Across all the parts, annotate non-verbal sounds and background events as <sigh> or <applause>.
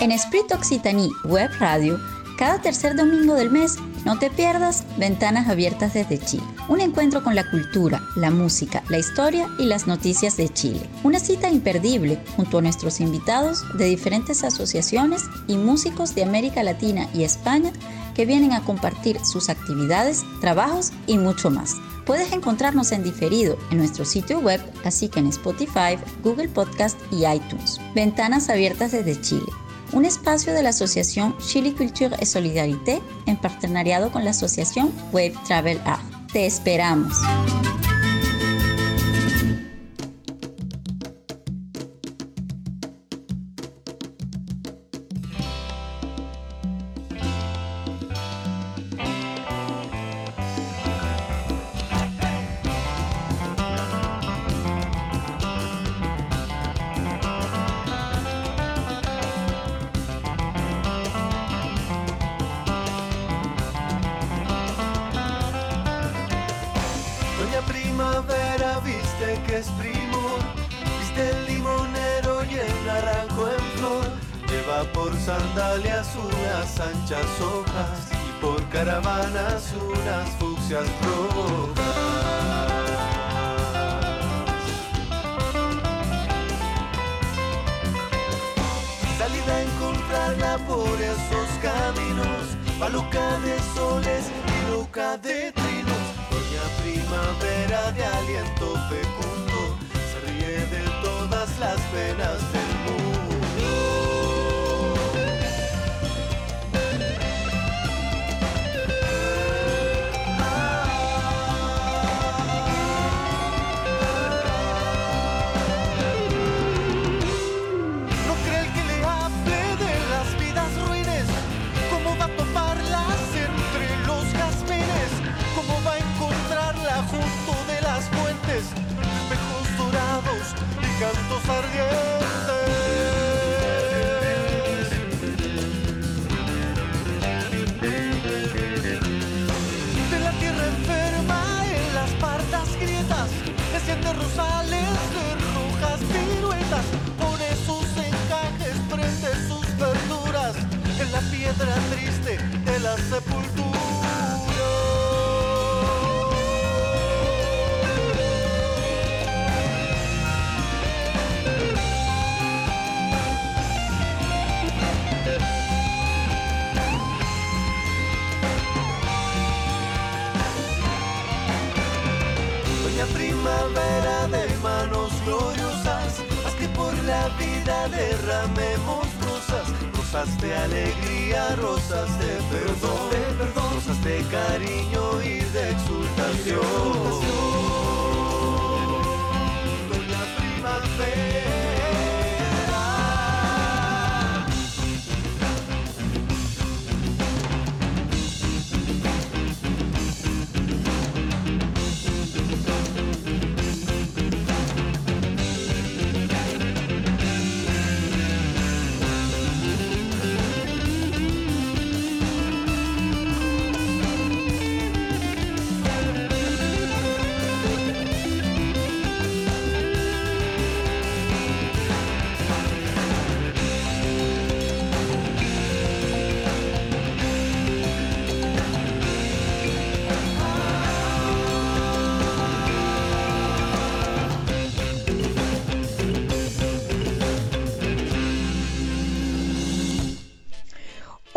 En Esprit Occitanie Web Radio, cada tercer domingo del mes, no te pierdas Ventanas Abiertas desde Chile. Un encuentro con la cultura, la música, la historia y las noticias de Chile. Una cita imperdible junto a nuestros invitados de diferentes asociaciones y músicos de América Latina y España que vienen a compartir sus actividades, trabajos y mucho más. Puedes encontrarnos en diferido en nuestro sitio web, así que en Spotify, Google Podcast y iTunes. Ventanas abiertas desde Chile. Un espacio de la Asociación Chile Culture et Solidarité en partenariado con la Asociación Wave Travel Art. Te esperamos.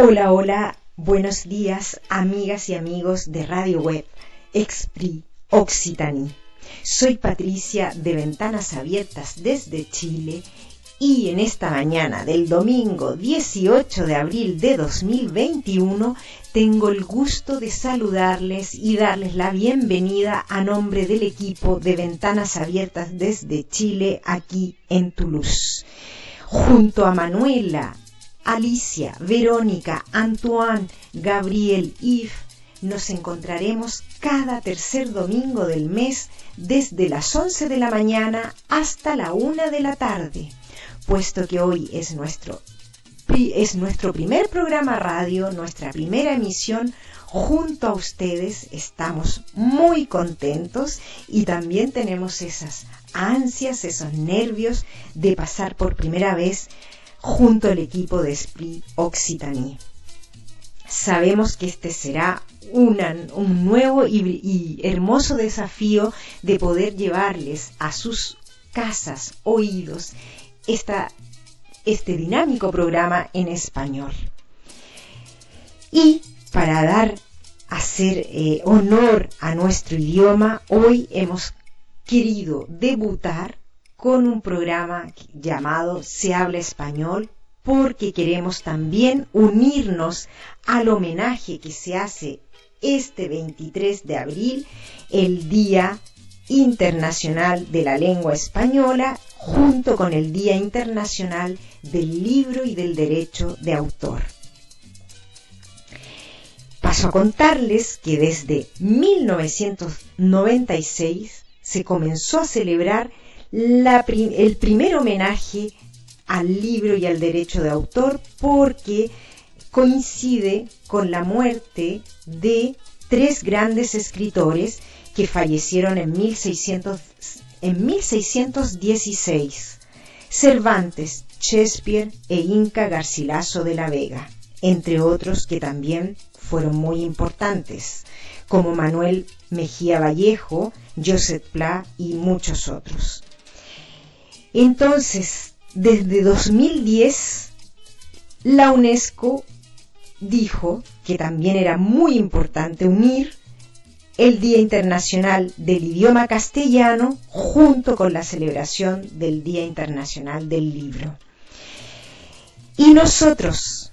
Hola, hola, buenos días, amigas y amigos de Radio Web, Expri Occitanie. Soy Patricia de Ventanas Abiertas desde Chile y en esta mañana del domingo 18 de abril de 2021 tengo el gusto de saludarles y darles la bienvenida a nombre del equipo de Ventanas Abiertas desde Chile aquí en Toulouse. Junto a Manuela, Alicia, Verónica, Antoine, Gabriel, Yves, nos encontraremos cada tercer domingo del mes desde las 11 de la mañana hasta la 1 de la tarde, puesto que hoy es nuestro, es nuestro primer programa radio, nuestra primera emisión junto a ustedes. Estamos muy contentos y también tenemos esas ansias, esos nervios de pasar por primera vez junto al equipo de Esprit Occitanie. Sabemos que este será un nuevo y, hermoso desafío de poder llevarles a sus casas, oídos, este dinámico programa en español. Y para dar, hacer eh, honor a nuestro idioma, hoy hemos querido debutar con un programa llamado Se habla español porque queremos también unirnos al homenaje que se hace este 23 de abril, el Día Internacional de la Lengua Española, junto con el Día Internacional del Libro y del Derecho de Autor. Paso a contarles que desde 1996 se comenzó a celebrar el primer homenaje al libro y al derecho de autor porque coincide con la muerte de tres grandes escritores que fallecieron en, 1600, en 1616, Cervantes, Shakespeare e Inca Garcilaso de la Vega, entre otros que también fueron muy importantes, como Manuel Mejía Vallejo, Joseph Pla y muchos otros. Entonces, desde 2010, la UNESCO dijo que también era muy importante unir el Día Internacional del Idioma Castellano junto con la celebración del Día Internacional del Libro. Y nosotros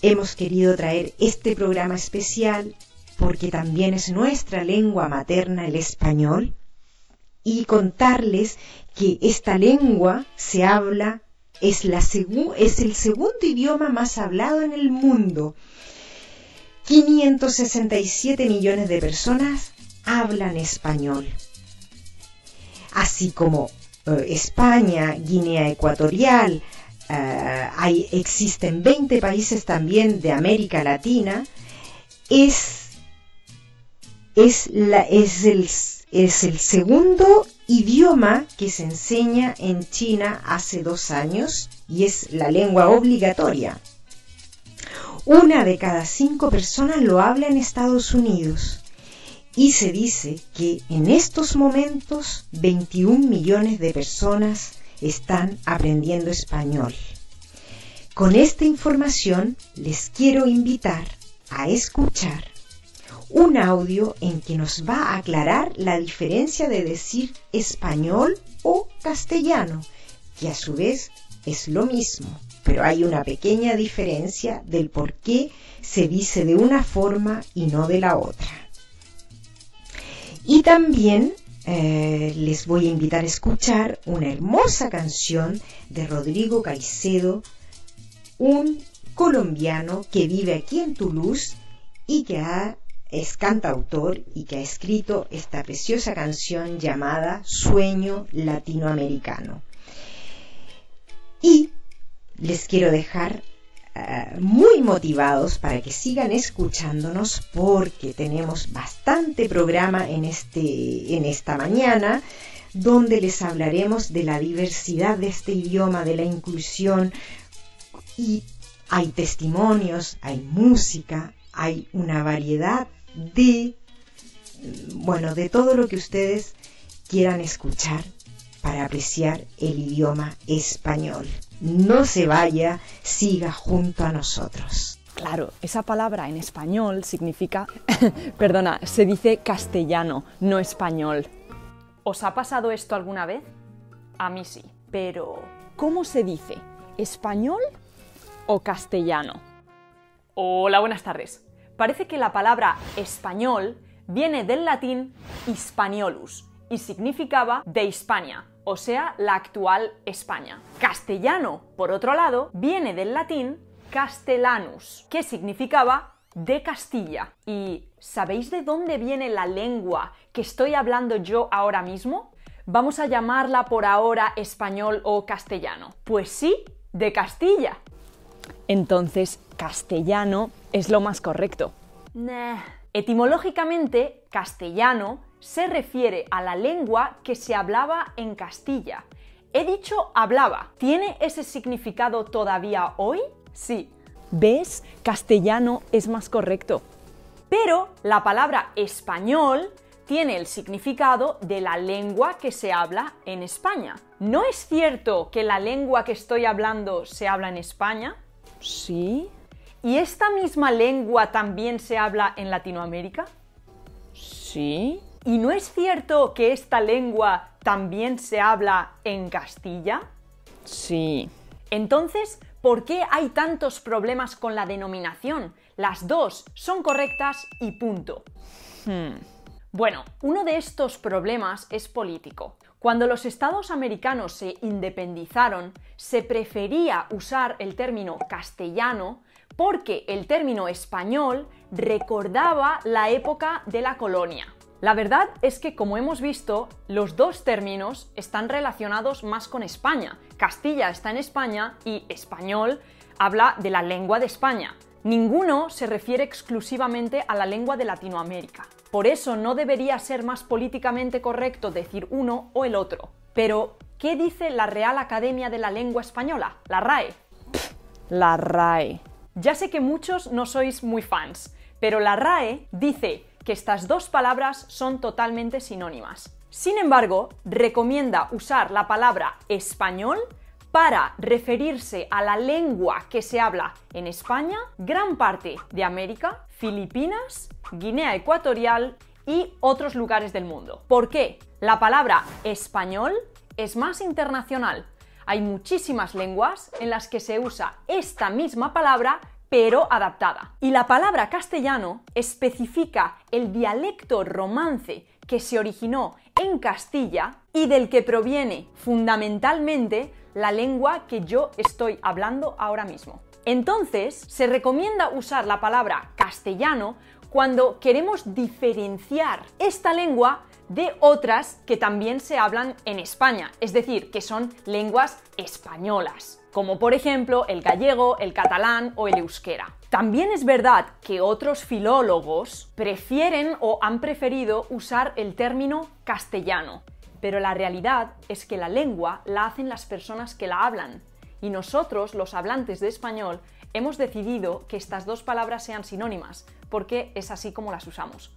hemos querido traer este programa especial porque también es nuestra lengua materna el español y contarles que esta lengua se habla, es, la es el segundo idioma más hablado en el mundo. 567 millones de personas hablan español. Así como eh, España, Guinea Ecuatorial, eh, hay, existen 20 países también de América Latina, es, es, la, es, el, es el segundo idioma que se enseña en China hace dos años y es la lengua obligatoria. Una de cada cinco personas lo habla en Estados Unidos y se dice que en estos momentos 21 millones de personas están aprendiendo español. Con esta información les quiero invitar a escuchar un audio en que nos va a aclarar la diferencia de decir español o castellano, que a su vez es lo mismo, pero hay una pequeña diferencia del por qué se dice de una forma y no de la otra. Y también eh, les voy a invitar a escuchar una hermosa canción de Rodrigo Caicedo, un colombiano que vive aquí en Toulouse y que ha es cantautor y que ha escrito esta preciosa canción llamada Sueño Latinoamericano. Y les quiero dejar eh, muy motivados para que sigan escuchándonos porque tenemos bastante programa en, este, en esta mañana donde les hablaremos de la diversidad de este idioma, de la inclusión y hay testimonios, hay música, hay una variedad de, bueno, de todo lo que ustedes quieran escuchar para apreciar el idioma español. No se vaya, siga junto a nosotros. Claro, esa palabra en español significa, <laughs> perdona, se dice castellano, no español. ¿Os ha pasado esto alguna vez? A mí sí, pero ¿cómo se dice? ¿Español o castellano? Hola, buenas tardes parece que la palabra español viene del latín hispaniolus y significaba de Hispania, o sea, la actual España. Castellano, por otro lado, viene del latín castellanus, que significaba de Castilla. ¿Y sabéis de dónde viene la lengua que estoy hablando yo ahora mismo? Vamos a llamarla por ahora español o castellano. Pues sí, de Castilla. Entonces, castellano es lo más correcto. Etimológicamente, castellano se refiere a la lengua que se hablaba en Castilla, He dicho hablaba. ¿Tiene ese significado todavía hoy? Sí. ¿Ves? Castellano es más correcto. Pero la palabra español tiene el significado de la lengua que se habla en España. ¿No es cierto que la lengua que estoy hablando se habla en España? Sí. ¿Y esta misma lengua también se habla en Latinoamérica? Sí. ¿Y no es cierto que esta lengua también se habla en Castilla? Sí. Entonces, ¿por qué hay tantos problemas con la denominación? Las dos son correctas y punto. Hmm. Bueno, uno de estos problemas es político. Cuando los estados americanos se independizaron, se prefería usar el término castellano porque el término español recordaba la época de la colonia. La verdad es que, como hemos visto, los dos términos están relacionados más con España. Castilla está en España y español habla de la lengua de España. Ninguno se refiere exclusivamente a la lengua de Latinoamérica. Por eso no debería ser más políticamente correcto decir uno o el otro. Pero, ¿qué dice la Real Academia de la Lengua Española, la RAE? la RAE. Ya sé que muchos no sois muy fans, pero la RAE dice que estas dos palabras son totalmente sinónimas. Sin embargo, recomienda usar la palabra español para referirse a la lengua que se habla en España, gran parte de América, Filipinas, Guinea Ecuatorial y otros lugares del mundo. ¿Por qué? La palabra español es más internacional. Hay muchísimas lenguas en las que se usa esta misma palabra pero adaptada. Y la palabra castellano especifica el dialecto romance que se originó en Castilla y del que proviene fundamentalmente la lengua que yo estoy hablando ahora mismo. Entonces, se recomienda usar la palabra castellano cuando queremos diferenciar esta lengua de otras que también se hablan en España, es decir, que son lenguas españolas como por ejemplo el gallego, el catalán o el euskera. También es verdad que otros filólogos prefieren o han preferido usar el término castellano, pero la realidad es que la lengua la hacen las personas que la hablan, y nosotros, los hablantes de español, hemos decidido que estas dos palabras sean sinónimas, porque es así como las usamos.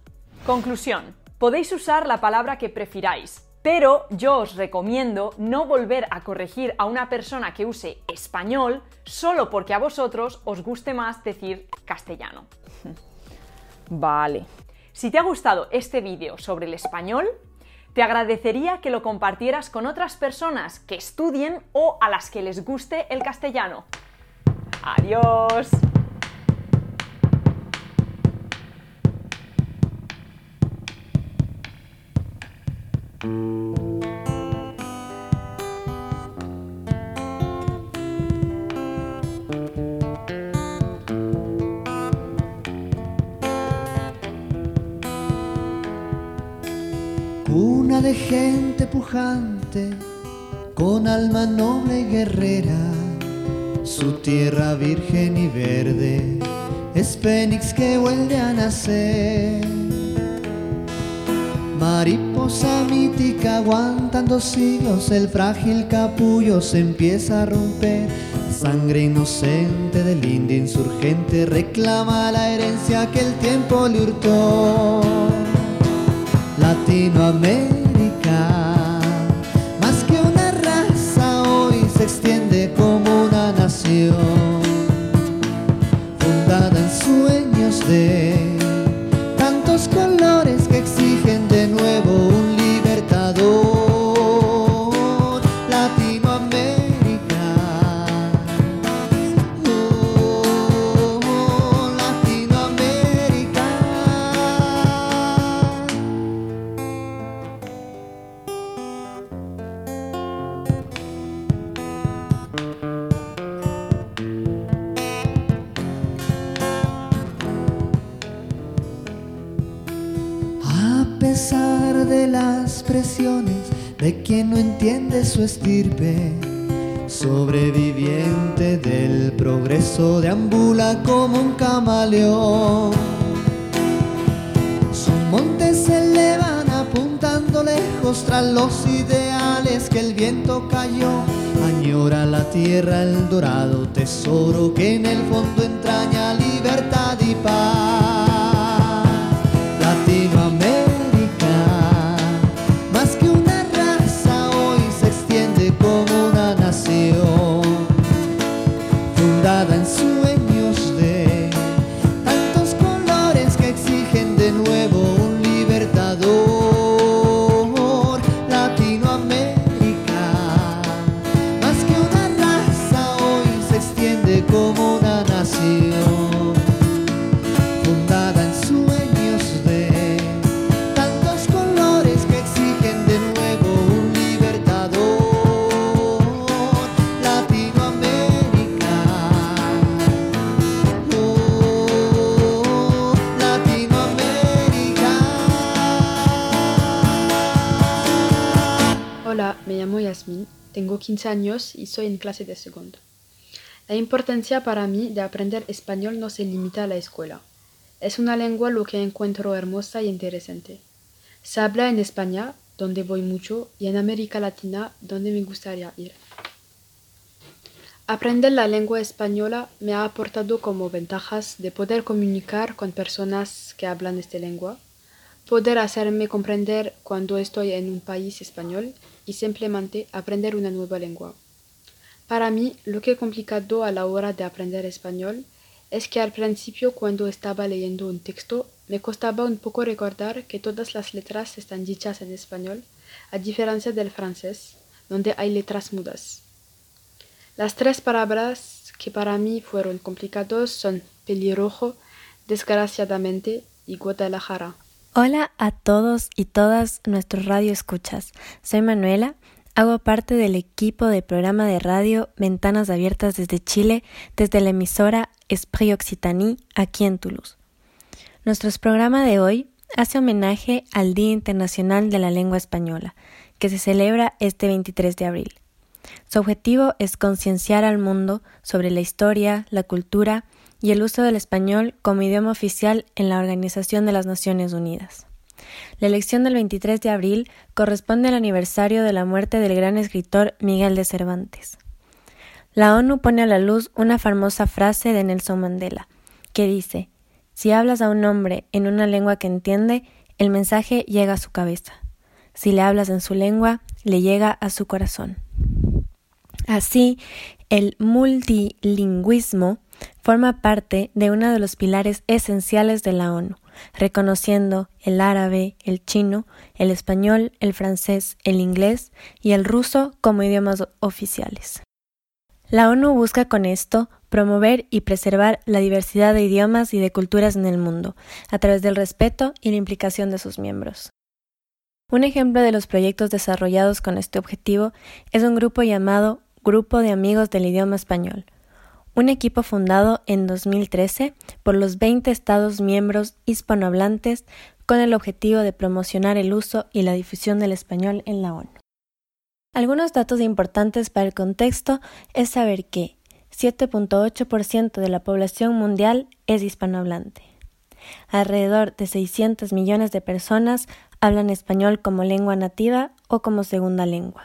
Conclusión. Podéis usar la palabra que prefiráis, pero yo os recomiendo no volver a corregir a una persona que use español solo porque a vosotros os guste más decir castellano. Vale. Si te ha gustado este vídeo sobre el español, te agradecería que lo compartieras con otras personas que estudien o a las que les guste el castellano. Adiós. Una de gente pujante, con alma noble y guerrera, su tierra virgen y verde es Fénix que vuelve a nacer. Mariposa mítica aguantando siglos, el frágil capullo se empieza a romper. sangre inocente del indio insurgente reclama la herencia que el tiempo le hurtó. Latinoamérica, más que una raza, hoy se extiende como una nación, entiende su años y soy en clase de segundo. La importancia para mí de aprender español no se limita a la escuela. Es una lengua lo que encuentro hermosa y interesante. Se habla en España, donde voy mucho, y en América Latina, donde me gustaría ir. Aprender la lengua española me ha aportado como ventajas de poder comunicar con personas que hablan esta lengua, poder hacerme comprender cuando estoy en un país español y simplemente aprender una nueva lengua. Para mí, lo que complicado a la hora de aprender español es que al principio cuando estaba leyendo un texto me costaba un poco recordar que todas las letras están dichas en español, a diferencia del francés, donde hay letras mudas. Las tres palabras que para mí fueron complicados son pelirrojo, desgraciadamente y Guadalajara. Hola a todos y todas nuestros radio escuchas. Soy Manuela, hago parte del equipo de programa de radio Ventanas Abiertas desde Chile, desde la emisora Esprit Occitanie, aquí en Toulouse. Nuestro programa de hoy hace homenaje al Día Internacional de la Lengua Española, que se celebra este 23 de abril. Su objetivo es concienciar al mundo sobre la historia, la cultura y el uso del español como idioma oficial en la Organización de las Naciones Unidas. La elección del 23 de abril corresponde al aniversario de la muerte del gran escritor Miguel de Cervantes. La ONU pone a la luz una famosa frase de Nelson Mandela, que dice, si hablas a un hombre en una lengua que entiende, el mensaje llega a su cabeza. Si le hablas en su lengua, le llega a su corazón. Así, el multilingüismo forma parte de uno de los pilares esenciales de la ONU, reconociendo el árabe, el chino, el español, el francés, el inglés y el ruso como idiomas oficiales. La ONU busca con esto promover y preservar la diversidad de idiomas y de culturas en el mundo, a través del respeto y la implicación de sus miembros. Un ejemplo de los proyectos desarrollados con este objetivo es un grupo llamado Grupo de Amigos del Idioma Español, un equipo fundado en 2013 por los 20 Estados miembros hispanohablantes con el objetivo de promocionar el uso y la difusión del español en la ONU. Algunos datos importantes para el contexto es saber que 7.8% de la población mundial es hispanohablante. Alrededor de 600 millones de personas hablan español como lengua nativa o como segunda lengua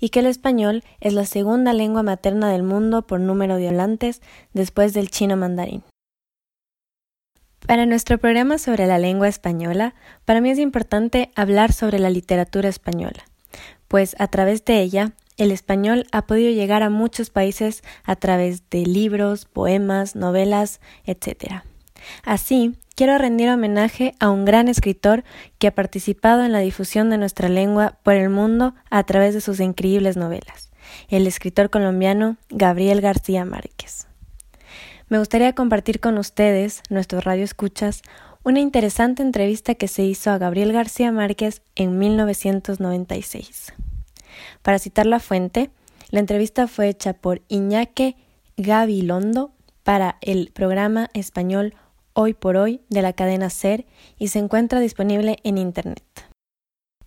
y que el español es la segunda lengua materna del mundo por número de hablantes después del chino mandarín. Para nuestro programa sobre la lengua española, para mí es importante hablar sobre la literatura española, pues a través de ella el español ha podido llegar a muchos países a través de libros, poemas, novelas, etc. Así, quiero rendir homenaje a un gran escritor que ha participado en la difusión de nuestra lengua por el mundo a través de sus increíbles novelas, el escritor colombiano Gabriel García Márquez. Me gustaría compartir con ustedes, nuestros radioescuchas, una interesante entrevista que se hizo a Gabriel García Márquez en 1996. Para citar la fuente, la entrevista fue hecha por Iñaque Gabilondo para el programa español Hoy por Hoy de la cadena Ser y se encuentra disponible en Internet.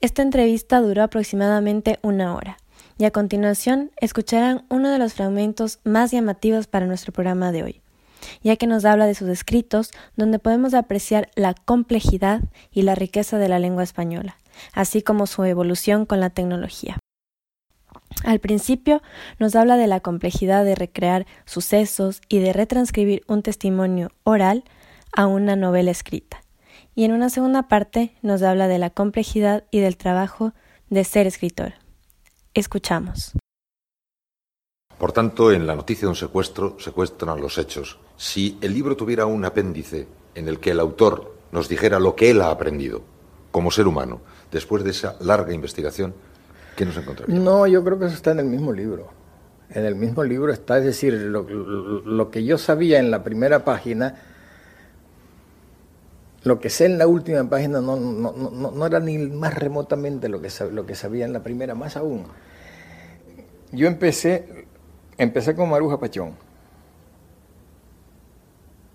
Esta entrevista duró aproximadamente una hora y a continuación escucharán uno de los fragmentos más llamativos para nuestro programa de hoy, ya que nos habla de sus escritos donde podemos apreciar la complejidad y la riqueza de la lengua española, así como su evolución con la tecnología. Al principio nos habla de la complejidad de recrear sucesos y de retranscribir un testimonio oral a una novela escrita. Y en una segunda parte nos habla de la complejidad y del trabajo de ser escritor. Escuchamos. Por tanto, en la noticia de un secuestro secuestran los hechos. Si el libro tuviera un apéndice en el que el autor nos dijera lo que él ha aprendido como ser humano después de esa larga investigación, ¿qué nos encontraríamos? No, yo creo que eso está en el mismo libro. En el mismo libro está, es decir, lo, que yo sabía en la primera página, lo que sé en la última página no, no, no, no era ni más remotamente lo que, lo que sabía en la primera, más aún. Yo empecé, empecé con Maruja Pachón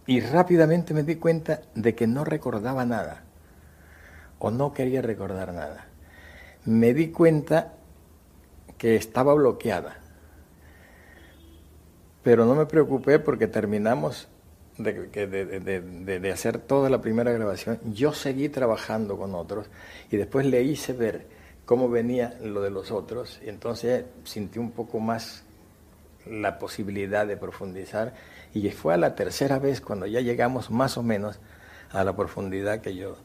y rápidamente me di cuenta de que no recordaba nada o no quería recordar nada. Me di cuenta que estaba bloqueada, pero no me preocupé porque terminamos de, hacer toda la primera grabación. Yo seguí trabajando con otros y después le hice ver cómo venía lo de los otros y entonces sentí un poco más la posibilidad de profundizar y fue a la tercera vez cuando ya llegamos más o menos a la profundidad que yo,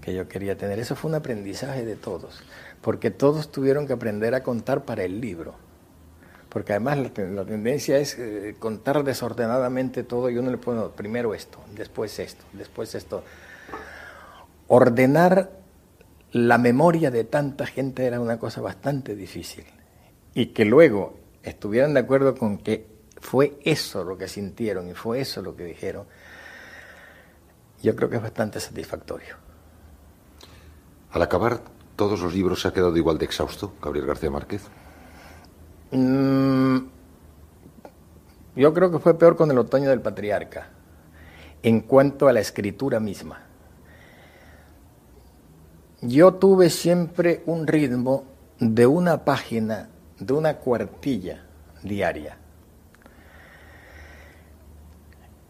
que yo quería tener. Eso fue un aprendizaje de todos, porque todos tuvieron que aprender a contar para el libro. Porque además la, tendencia es eh, contar desordenadamente todo y uno le pone primero esto, después esto, después esto. Ordenar la memoria de tanta gente era una cosa bastante difícil. Y que luego estuvieran de acuerdo con que fue eso lo que sintieron y fue eso lo que dijeron, yo creo que es bastante satisfactorio. Al acabar todos los libros, ¿se ha quedado igual de exhausto Gabriel García Márquez? Mm, yo creo que fue peor con el otoño del patriarca, en cuanto a la escritura misma. Yo tuve siempre un ritmo de una página, de una cuartilla diaria.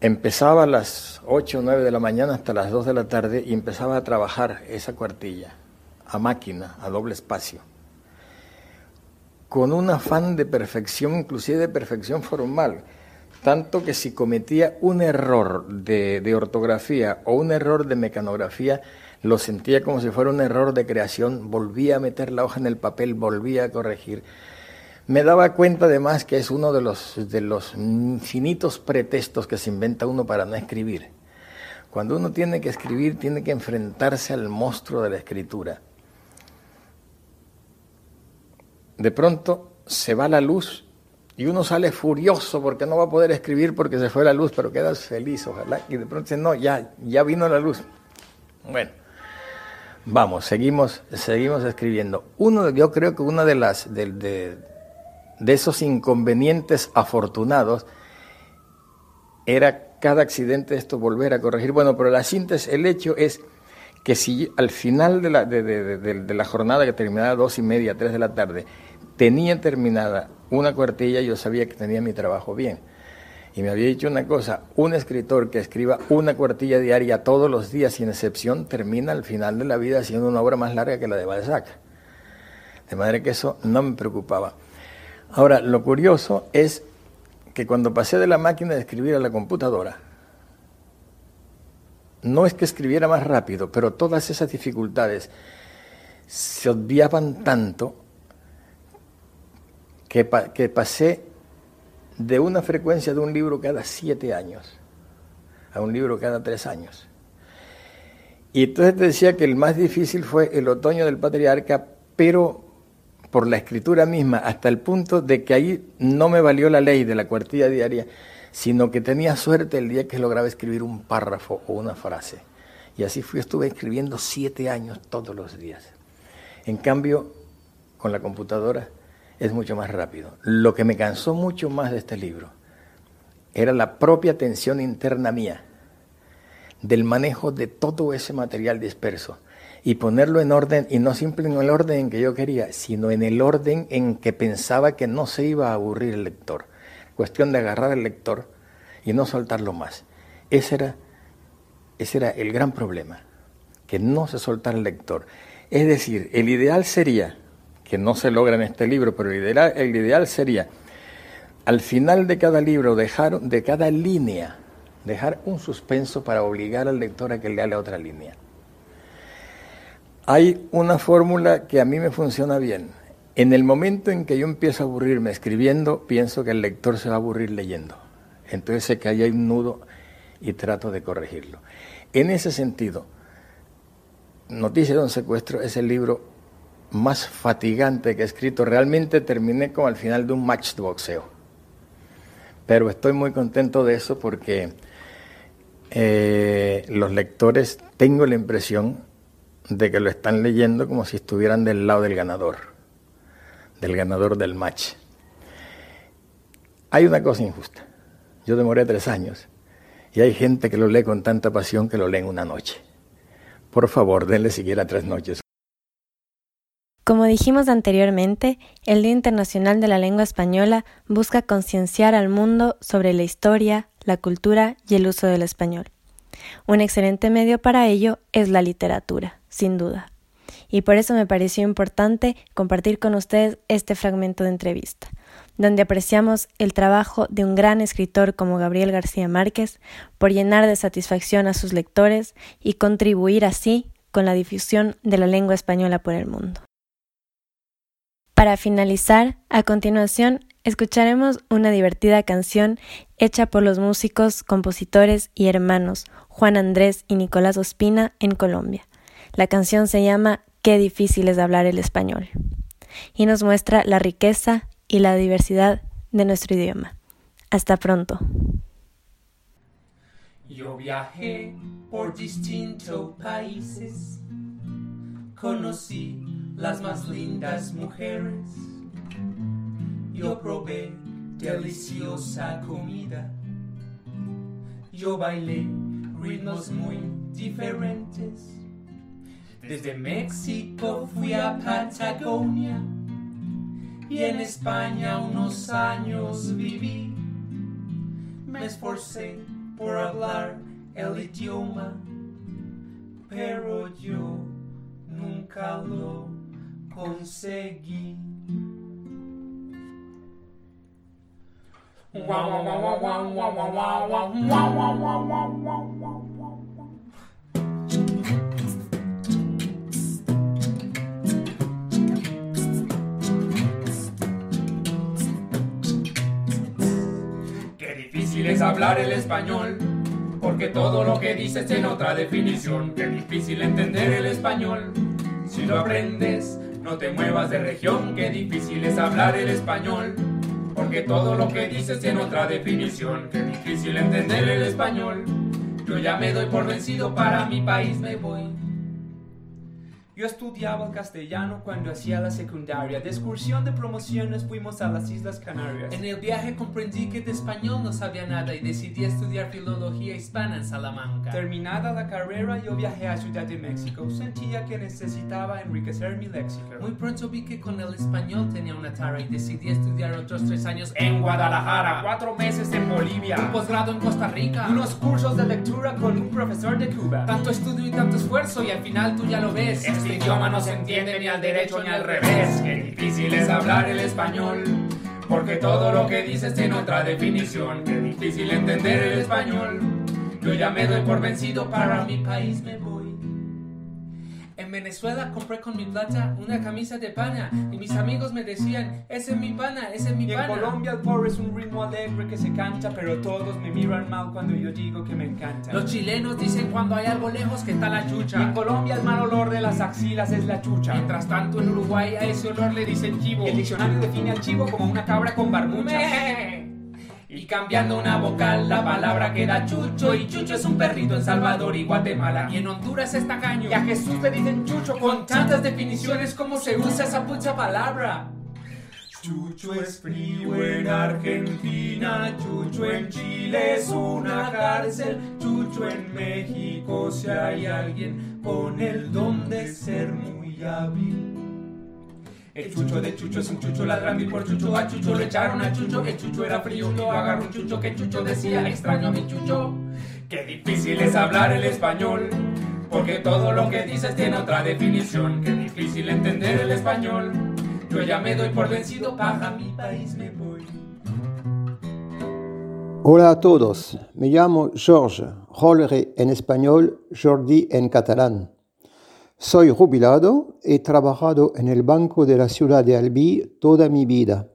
Empezaba a las 8 o 9 de la mañana hasta las 2 de la tarde y empezaba a trabajar esa cuartilla a máquina, a doble espacio, con un afán de perfección, inclusive de perfección formal, tanto que si cometía un error de, ortografía o un error de mecanografía, lo sentía como si fuera un error de creación, volvía a meter la hoja en el papel, volvía a corregir me daba cuenta además que es uno de los, de los infinitos pretextos que se inventa uno para no escribir. Cuando uno tiene que escribir, tiene que enfrentarse al monstruo de la escritura. De pronto se va la luz y uno sale furioso porque no va a poder escribir porque se fue la luz, pero quedas feliz, ojalá. Y de pronto dice, no, ya, ya vino la luz. Bueno, vamos, seguimos, seguimos escribiendo. Uno, yo creo que una de las, de, de esos inconvenientes afortunados era cada accidente esto volver a corregir. Bueno, pero la síntesis, el hecho es que si al final de la, de, la jornada que terminaba a dos y media, tres de la tarde, tenía terminada una cuartilla, yo sabía que tenía mi trabajo bien. Y me había dicho una cosa, un escritor que escriba una cuartilla diaria todos los días sin excepción, termina al final de la vida haciendo una obra más larga que la de Balzac. De manera que eso no me preocupaba. Ahora, lo curioso es que cuando pasé de la máquina de escribir a la computadora, no es que escribiera más rápido, pero todas esas dificultades se obviaban tanto que, pasé de una frecuencia de un libro cada siete años a un libro cada tres años. Y entonces te decía que el más difícil fue el otoño del patriarca, pero por la escritura misma, hasta el punto de que ahí no me valió la ley de la cuartilla diaria, sino que tenía suerte el día que lograba escribir un párrafo o una frase. Y así fui, estuve escribiendo siete años todos los días. En cambio, con la computadora es mucho más rápido. Lo que me cansó mucho más de este libro era la propia tensión interna mía del manejo de todo ese material disperso y ponerlo en orden, y no siempre en el orden en que yo quería, sino en el orden en que pensaba que no se iba a aburrir el lector. Cuestión de agarrar al lector y no soltarlo más. Ese era, ese era el gran problema, que no se soltara el lector. Es decir, el ideal sería que no se logra en este libro, pero el ideal, sería, al final de cada libro, dejar, de cada línea, dejar un suspenso para obligar al lector a que lea la otra línea. Hay una fórmula que a mí me funciona bien. En el momento en que yo empiezo a aburrirme escribiendo, pienso que el lector se va a aburrir leyendo. Entonces sé que ahí hay un nudo y trato de corregirlo. En ese sentido, Noticia de un secuestro es el libro más fatigante que he escrito. Realmente terminé como al final de un match de boxeo. Pero estoy muy contento de eso porque eh, los lectores tengo la impresión de que lo están leyendo como si estuvieran del lado del ganador, del ganador del match. Hay una cosa injusta. Yo demoré tres años y hay gente que lo lee con tanta pasión que lo lee en una noche. Por favor, denle siquiera tres noches. Como dijimos anteriormente, el Día Internacional de la Lengua Española busca concienciar al mundo sobre la historia, la cultura y el uso del español. Un excelente medio para ello es la literatura, sin duda. Y por eso me pareció importante compartir con ustedes este fragmento de entrevista, donde apreciamos el trabajo de un gran escritor como Gabriel García Márquez por llenar de satisfacción a sus lectores y contribuir así con la difusión de la lengua española por el mundo. Para finalizar, a continuación, escucharemos una divertida canción hecha por los músicos, compositores y hermanos Juan Andrés y Nicolás Ospina en Colombia. La canción se llama Qué difícil es hablar el español y nos muestra la riqueza y la diversidad de nuestro idioma. Hasta pronto. Yo viajé por distintos países, conocí las más lindas mujeres, yo probé deliciosa comida, yo bailé ritmos muy diferentes. Desde México fui a Patagonia y en España unos años viví. Me esforcé por hablar el idioma, pero yo nunca lo conseguí. es hablar el español, porque todo lo que dices tiene otra definición. Qué difícil entender el español. Si lo aprendes, no te muevas de región. Qué difícil es hablar el español, porque todo lo que dices tiene otra definición. Qué difícil entender el español. Yo ya me doy por vencido, para mi país me voy. Yo estudiaba castellano cuando hacía la secundaria. De excursión de promociones fuimos a las Islas Canarias. En el viaje comprendí que de español no sabía nada y decidí estudiar filología hispana en Salamanca. Terminada la carrera, yo viajé a Ciudad de México. Sentía que necesitaba enriquecer mi léxico. Muy pronto vi que con el español tenía una tara y decidí estudiar otros tres años en Guadalajara, cuatro meses en Bolivia, un posgrado en Costa Rica, unos cursos de lectura con un profesor de Cuba. Tanto estudio y tanto esfuerzo y al final tú ya lo ves. Idioma no se entiende ni al derecho ni al revés. Qué difícil es hablar el español. Porque todo lo que dices tiene otra definición. Qué difícil entender el español. Yo ya me doy por vencido, para mi país me voy. En Venezuela compré con mi plata una camisa de pana y mis amigos me decían, ese es mi pana, ese es mi pana. en Colombia el pobre es un ritmo alegre que se canta, pero todos me miran mal cuando yo digo que me encanta. Los chilenos dicen cuando hay algo lejos que está la chucha. en Colombia el mal olor de las axilas es la chucha. Mientras tanto en Uruguay a ese olor le dicen chivo. el diccionario define al chivo como una cabra con barbucha. Y cambiando una vocal, la palabra queda chucho. Y chucho es un perrito en Salvador y Guatemala. Y en Honduras es tacaño. Y a Jesús le dicen chucho con tantas definiciones como se usa esa pucha palabra. Chucho es frío en Argentina, Chucho en Chile es una cárcel, Chucho en México si hay alguien con el don de ser muy hábil. El chucho de chucho es un chucho ladrando y por chucho a chucho le echaron a chucho. El chucho era frío, yo agarro un chucho que chucho decía extraño a mi chucho. Qué difícil es hablar el español, porque todo lo que dices tiene otra definición. Qué difícil entender el español. Yo ya me doy por vencido, para mi país me voy. Hola a todos, me llamo George, Jorge en español, Jordi en catalán. Soy jubilado, he trabajado en el banco de la ciudad de Albi toda mi vida.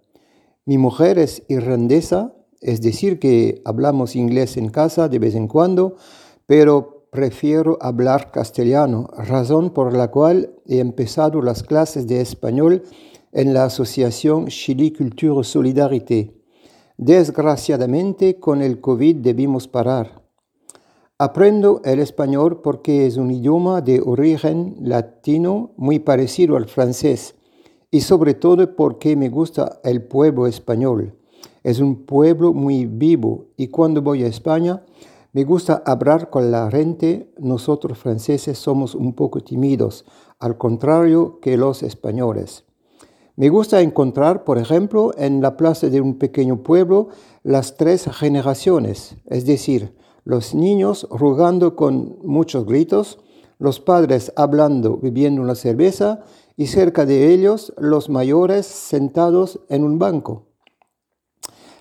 Mi mujer es irlandesa, es decir, que hablamos inglés en casa de vez en cuando, pero prefiero hablar castellano, razón por la cual he empezado las clases de español en la asociación Chili Culture Solidarité. Desgraciadamente, con el COVID debimos parar. Aprendo el español porque es un idioma de origen latino muy parecido al francés y sobre todo porque me gusta el pueblo español. Es un pueblo muy vivo y cuando voy a España me gusta hablar con la gente. Nosotros franceses somos un poco tímidos, al contrario que los españoles. Me gusta encontrar, por ejemplo, en la plaza de un pequeño pueblo las tres generaciones, es decir, los niños rugando con muchos gritos, los padres hablando, bebiendo una cerveza y cerca de ellos los mayores sentados en un banco.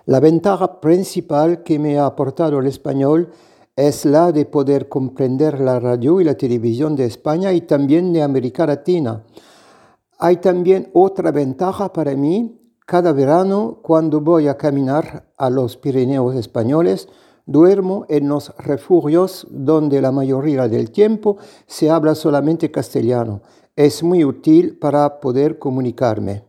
La ventaja principal que me ha aportado el español es la de poder comprender la radio y la televisión de España y también de América Latina hay también otra ventaja para mí. Cada verano, cuando voy a caminar a los Pirineos españoles, duermo en los refugios donde la mayoría del tiempo se habla solamente castellano. Es muy útil para poder comunicarme.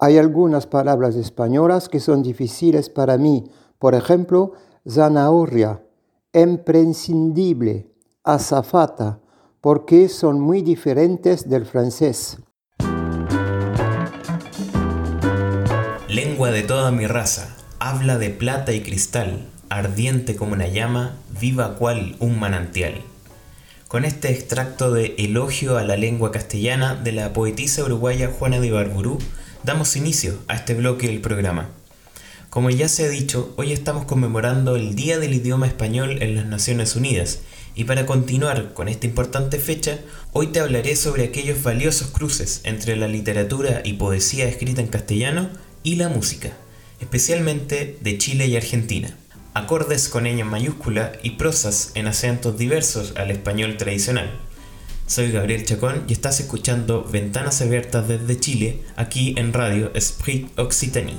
Hay algunas palabras españolas que son difíciles para mí. Por ejemplo, zanahoria, imprescindible, azafata, porque son muy diferentes del francés. Lengua de toda mi raza, habla de plata y cristal, ardiente como una llama, viva cual un manantial. Con este extracto de Elogio a la lengua castellana de la poetisa uruguaya Juana de Barburú, damos inicio a este bloque del programa. Como ya se ha dicho, hoy estamos conmemorando el Día del Idioma Español en las Naciones Unidas y para continuar con esta importante fecha, hoy te hablaré sobre aquellos valiosos cruces entre la literatura y poesía escrita en castellano y la música, especialmente de Chile y Argentina. Acordes con ñ mayúscula y prosas en acentos diversos al español tradicional. Soy Gabriel Chacón y estás escuchando Ventanas Abiertas desde Chile, aquí en Radio Esprit Occitanie.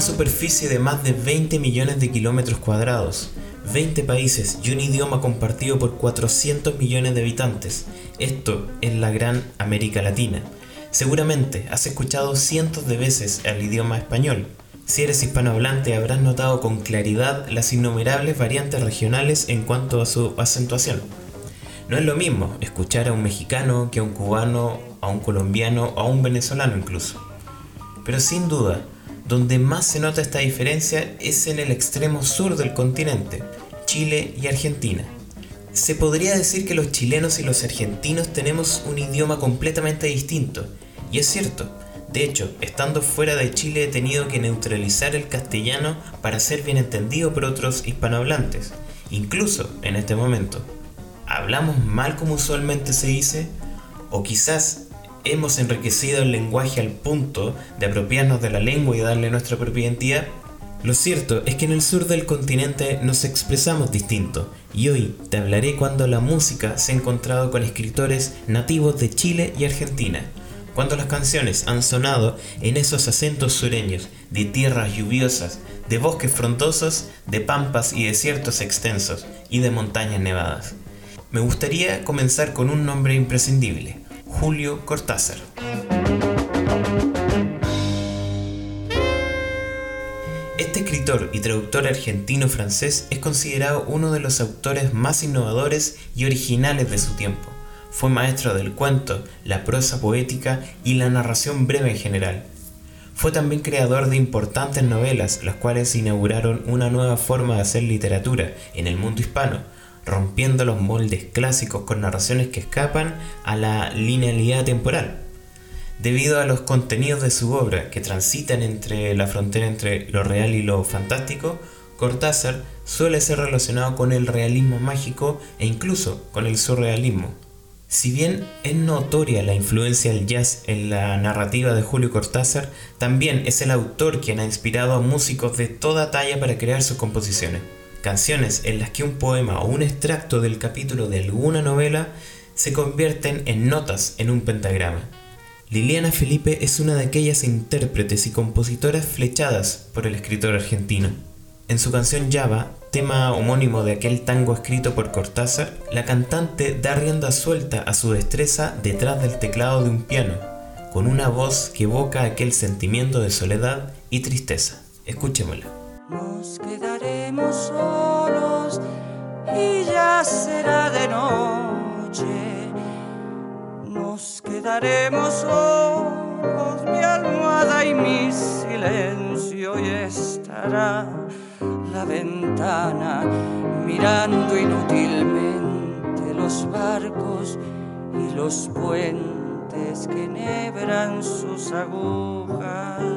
superficie de más de 20 millones de kilómetros cuadrados, 20 países y un idioma compartido por 400 millones de habitantes. Esto es la gran América Latina. Seguramente has escuchado cientos de veces el idioma español. Si eres hispanohablante habrás notado con claridad las innumerables variantes regionales en cuanto a su acentuación. No es lo mismo escuchar a un mexicano que a un cubano, a un colombiano o a un venezolano incluso. Pero sin duda, donde más se nota esta diferencia es en el extremo sur del continente, Chile y Argentina. Se podría decir que los chilenos y los argentinos tenemos un idioma completamente distinto, y es cierto, de hecho, estando fuera de Chile he tenido que neutralizar el castellano para ser bien entendido por otros hispanohablantes, incluso en este momento. ¿Hablamos mal como usualmente se dice? ¿O quizás hemos enriquecido el lenguaje al punto de apropiarnos de la lengua y darle nuestra propia identidad? Lo cierto es que en el sur del continente nos expresamos distinto y hoy te hablaré cuando la música se ha encontrado con escritores nativos de Chile y Argentina, cuando las canciones han sonado en esos acentos sureños de tierras lluviosas, de bosques frondosos, de pampas y desiertos extensos y de montañas nevadas. Me gustaría comenzar con un nombre imprescindible, Julio Cortázar. Escritor y traductor argentino-francés es considerado uno de los autores más innovadores y originales de su tiempo. Fue maestro del cuento, la prosa poética y la narración breve en general. Fue también creador de importantes novelas, las cuales inauguraron una nueva forma de hacer literatura en el mundo hispano, rompiendo los moldes clásicos con narraciones que escapan a la linealidad temporal. Debido a los contenidos de su obra que transitan entre la frontera entre lo real y lo fantástico, Cortázar suele ser relacionado con el realismo mágico e incluso con el surrealismo. Si bien es notoria la influencia del jazz en la narrativa de Julio Cortázar, también es el autor quien ha inspirado a músicos de toda talla para crear sus composiciones. Canciones en las que un poema o un extracto del capítulo de alguna novela se convierten en notas en un pentagrama. Liliana Felipe es una de aquellas intérpretes y compositoras flechadas por el escritor argentino. En su canción Java, tema homónimo de aquel tango escrito por Cortázar, la cantante da rienda suelta a su destreza detrás del teclado de un piano, con una voz que evoca aquel sentimiento de soledad y tristeza. Escuchémosla. Nos quedaremos solos y ya será de noche. Nos quedaremos solos, mi almohada y mi silencio y estará la ventana mirando inútilmente los barcos y los puentes que nebran sus agujas.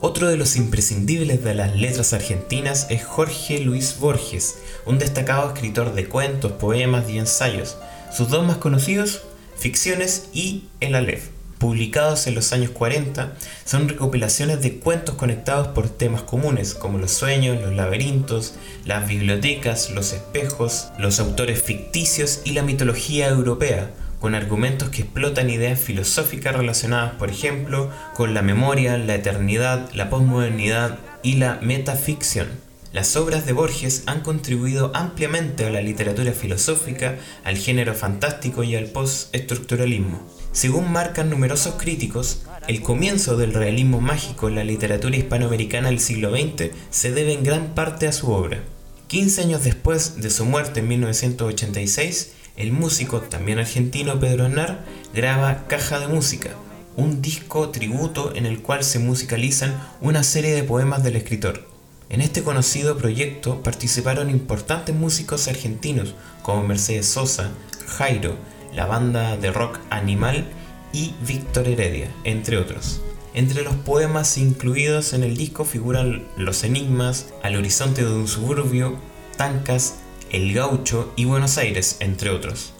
Otro de los imprescindibles de las letras argentinas es Jorge Luis Borges, un destacado escritor de cuentos, poemas y ensayos. Sus dos más conocidos, Ficciones y El Aleph publicados en los años 40, son recopilaciones de cuentos conectados por temas comunes como los sueños, los laberintos, las bibliotecas, los espejos, los autores ficticios y la mitología europea, con argumentos que explotan ideas filosóficas relacionadas, por ejemplo, con la memoria, la eternidad, la posmodernidad y la metaficción. Las obras de Borges han contribuido ampliamente a la literatura filosófica, al género fantástico y al postestructuralismo. Según marcan numerosos críticos, el comienzo del realismo mágico en la literatura hispanoamericana del siglo XX se debe en gran parte a su obra. 15 años después de su muerte en 1986, el músico, también argentino Pedro Aznar, graba Caja de Música, un disco tributo en el cual se musicalizan una serie de poemas del escritor. En este conocido proyecto participaron importantes músicos argentinos como Mercedes Sosa, Jairo, la banda de rock Animal y Víctor Heredia, entre otros. Entre los poemas incluidos en el disco figuran Los Enigmas, Al Horizonte de un Suburbio, Tancas, El Gaucho y Buenos Aires, entre otros.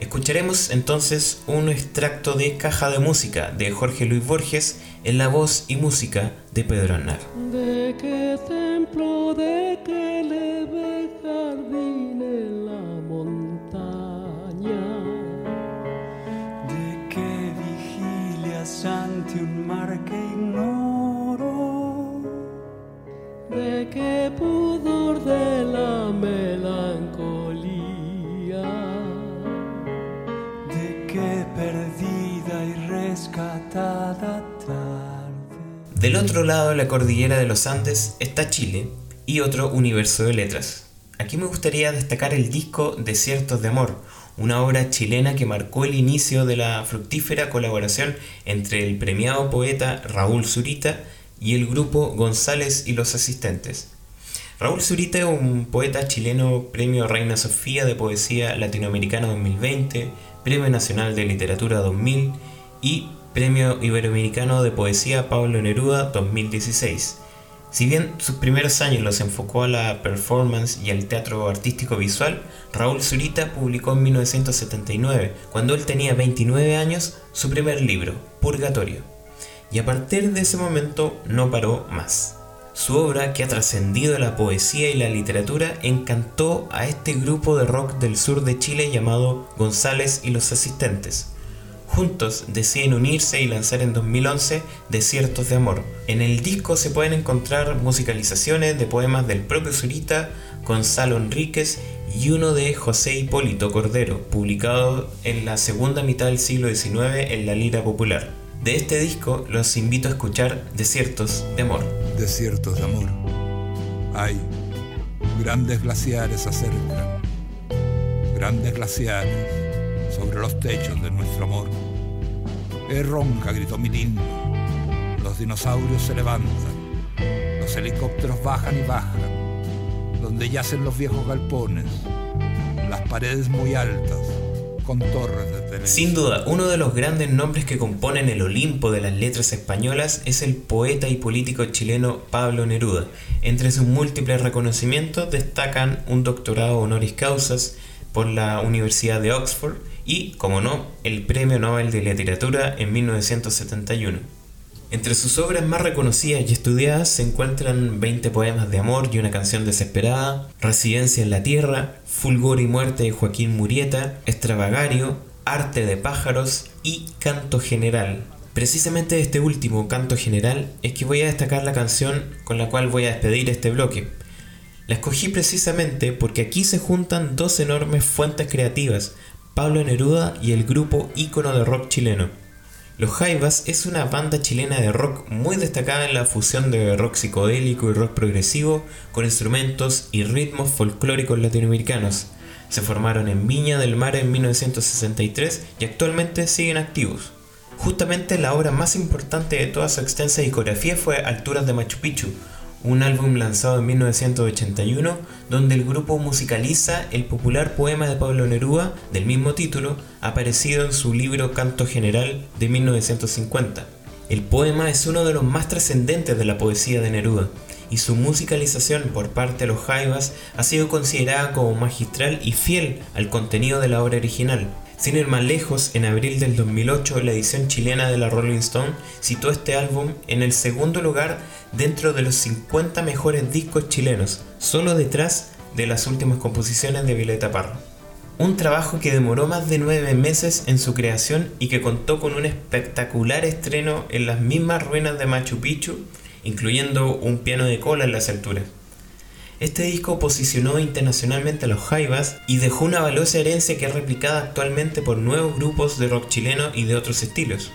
Escucharemos entonces un extracto de Caja de Música de Jorge Luis Borges en la voz y música de Pedro Aznar. ¿De qué templo, de leve jardín en la montaña? ¿De qué vigilias ante un mar que ignoro? ¿De qué pudor de la melancolía? ¿De qué perdida y rescatada? Del otro lado de la cordillera de los Andes está Chile y otro universo de letras. Aquí me gustaría destacar el disco Desiertos de Amor, una obra chilena que marcó el inicio de la fructífera colaboración entre el premiado poeta Raúl Zurita y el grupo González y los Asistentes. Raúl Zurita es un poeta chileno Premio Reina Sofía de Poesía Latinoamericana 2020, Premio Nacional de Literatura 2000 y Premio Iberoamericano de Poesía Pablo Neruda 2016. Si bien sus primeros años los enfocó a la performance y al teatro artístico visual, Raúl Zurita publicó en 1979, cuando él tenía 29 años, su primer libro, Purgatorio. Y a partir de ese momento no paró más. Su obra, que ha trascendido la poesía y la literatura, encantó a este grupo de rock del sur de Chile llamado González y los Asistentes. Juntos deciden unirse y lanzar en 2011 Desiertos de Amor. En el disco se pueden encontrar musicalizaciones de poemas del propio Zurita, Gonzalo Enríquez y uno de José Hipólito Cordero, publicado en la segunda mitad del siglo XIX en la lira popular. De este disco los invito a escuchar Desiertos de Amor. Desiertos de amor. Hay grandes glaciares acercan, grandes glaciares sobre los techos de nuestro amor. Es ronca, gritó mi lindo. Los dinosaurios se levantan, los helicópteros bajan y bajan, donde yacen los viejos galpones, las paredes muy altas, con torres de televisión. Sin duda, uno de los grandes nombres que componen el Olimpo de las letras españolas es el poeta y político chileno Pablo Neruda. Entre sus múltiples reconocimientos destacan un doctorado honoris causas por la Universidad de Oxford y, como no, el Premio Nobel de Literatura en 1971. Entre sus obras más reconocidas y estudiadas se encuentran 20 poemas de amor y una canción desesperada, Residencia en la Tierra, Fulgor y Muerte de Joaquín Murieta, Extravagario, Arte de Pájaros y Canto General. Precisamente de este último, Canto General, es que voy a destacar la canción con la cual voy a despedir este bloque. La escogí precisamente porque aquí se juntan dos enormes fuentes creativas, Pablo Neruda y el grupo ícono de rock chileno. Los Jaivas es una banda chilena de rock muy destacada en la fusión de rock psicodélico y rock progresivo con instrumentos y ritmos folclóricos latinoamericanos. Se formaron en Viña del Mar en 1963 y actualmente siguen activos. Justamente la obra más importante de toda su extensa discografía fue Alturas de Machu Picchu, un álbum lanzado en 1981 donde el grupo musicaliza el popular poema de Pablo Neruda del mismo título aparecido en su libro Canto General de 1950. El poema es uno de los más trascendentes de la poesía de Neruda y su musicalización por parte de los Jaivas ha sido considerada como magistral y fiel al contenido de la obra original. Sin ir más lejos, en abril del 2008 la edición chilena de la Rolling Stone citó este álbum en el segundo lugar dentro de los 50 mejores discos chilenos, solo detrás de las últimas composiciones de Violeta Parra. Un trabajo que demoró más de nueve meses en su creación y que contó con un espectacular estreno en las mismas ruinas de Machu Picchu, incluyendo un piano de cola en las alturas. Este disco posicionó internacionalmente a los Jaivas y dejó una valiosa herencia que es replicada actualmente por nuevos grupos de rock chileno y de otros estilos.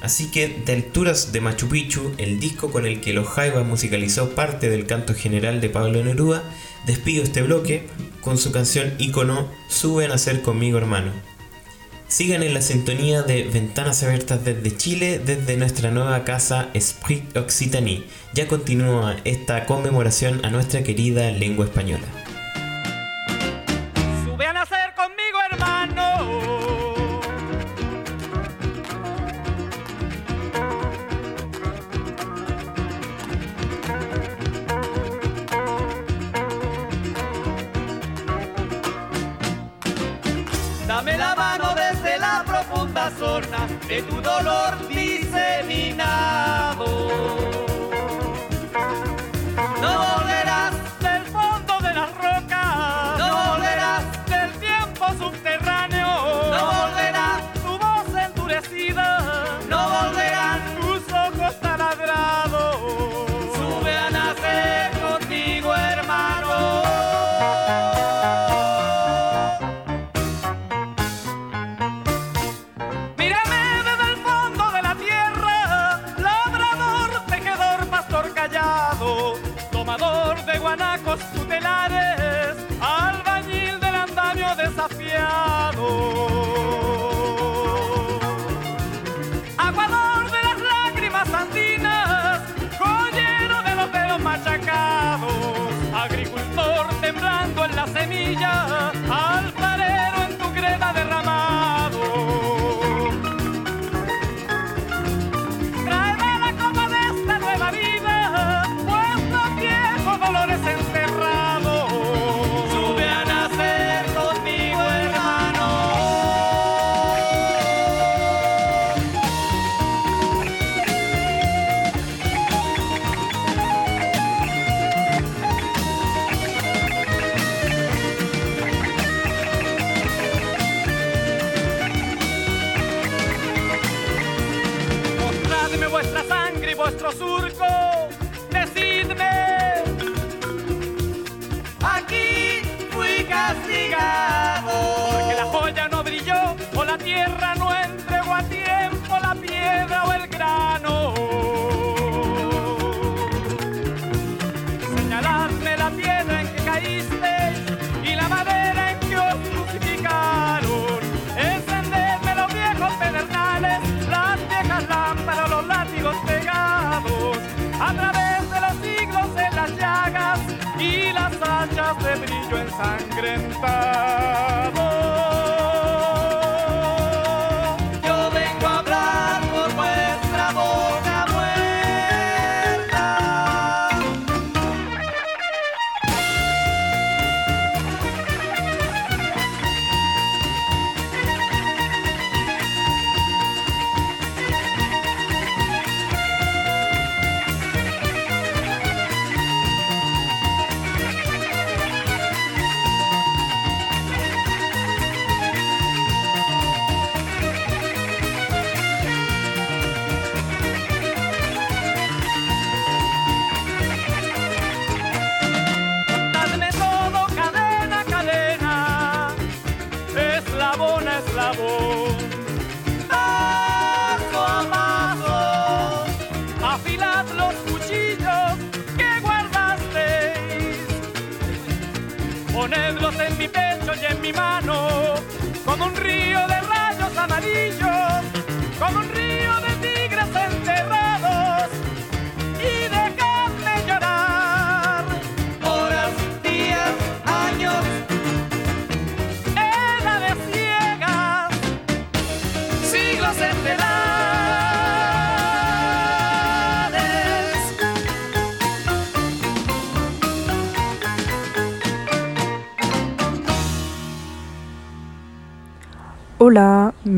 Así que de alturas de Machu Picchu, el disco con el que los Jaivas musicalizó parte del canto general de Pablo Neruda, despido este bloque con su canción ícono Sube a nacer conmigo hermano. Sigan en la sintonía de Ventanas Abiertas desde Chile, desde nuestra nueva casa Esprit Occitanie. Ya continúa esta conmemoración a nuestra querida lengua española. De tu dolor diseminado.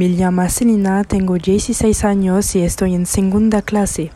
Me llamo Selina, tengo 16 años y estoy en segunda clase.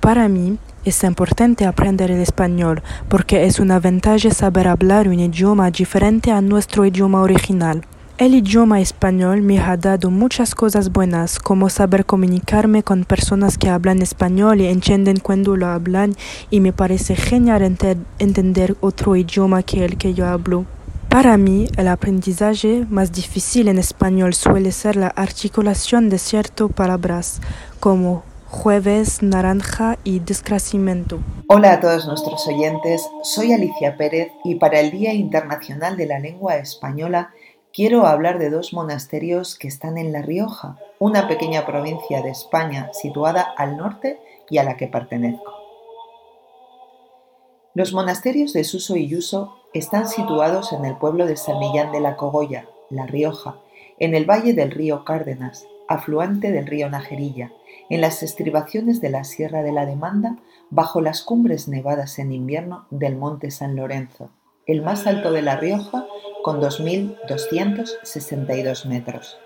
Para mí es importante aprender el español porque es una ventaja saber hablar un idioma diferente a nuestro idioma original. El idioma español me ha dado muchas cosas buenas, como saber comunicarme con personas que hablan español y entienden cuando lo hablan, y me parece genial ente- entender otro idioma que el que yo hablo. Para mí, el aprendizaje más difícil en español suele ser la articulación de ciertas palabras, como jueves, naranja y descrecimiento. Hola a todos nuestros oyentes, soy Alicia Pérez y para el Día Internacional de la Lengua Española quiero hablar de dos monasterios que están en La Rioja, una pequeña provincia de España situada al norte y a la que pertenezco. Los monasterios de Suso y Yuso están situados en el pueblo de San Millán de la Cogolla, La Rioja, en el valle del río Cárdenas, afluente del río Najerilla, en las estribaciones de la Sierra de la Demanda, bajo las cumbres nevadas en invierno del Monte San Lorenzo, el más alto de La Rioja, con 2.262 metros.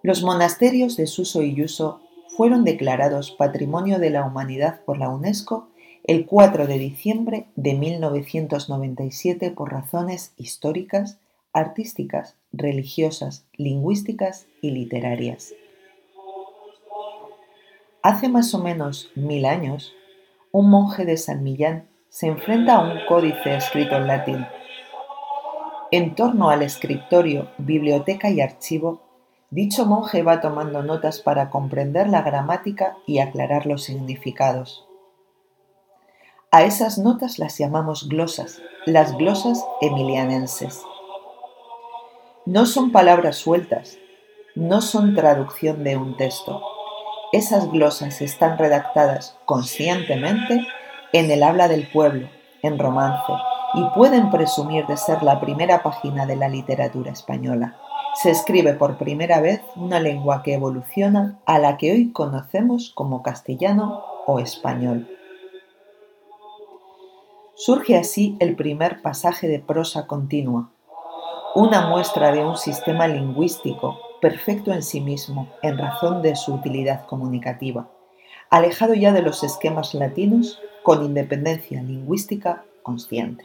Los monasterios de Suso y Yuso fueron declarados Patrimonio de la Humanidad por la UNESCO el 4 de diciembre de 1997 por razones históricas, artísticas, religiosas, lingüísticas y literarias. Hace más o menos mil años, un monje de San Millán se enfrenta a un códice escrito en latín. En torno al escritorio, biblioteca y archivo, dicho monje va tomando notas para comprender la gramática y aclarar los significados. A esas notas las llamamos glosas, las glosas emilianenses. No son palabras sueltas, no son traducción de un texto. Esas glosas están redactadas conscientemente en el habla del pueblo, en romance, y pueden presumir de ser la primera página de la literatura española. Se escribe por primera vez una lengua que evoluciona a la que hoy conocemos como castellano o español. Surge así el primer pasaje de prosa continua, una muestra de un sistema lingüístico perfecto en sí mismo en razón de su utilidad comunicativa, alejado ya de los esquemas latinos con independencia lingüística consciente.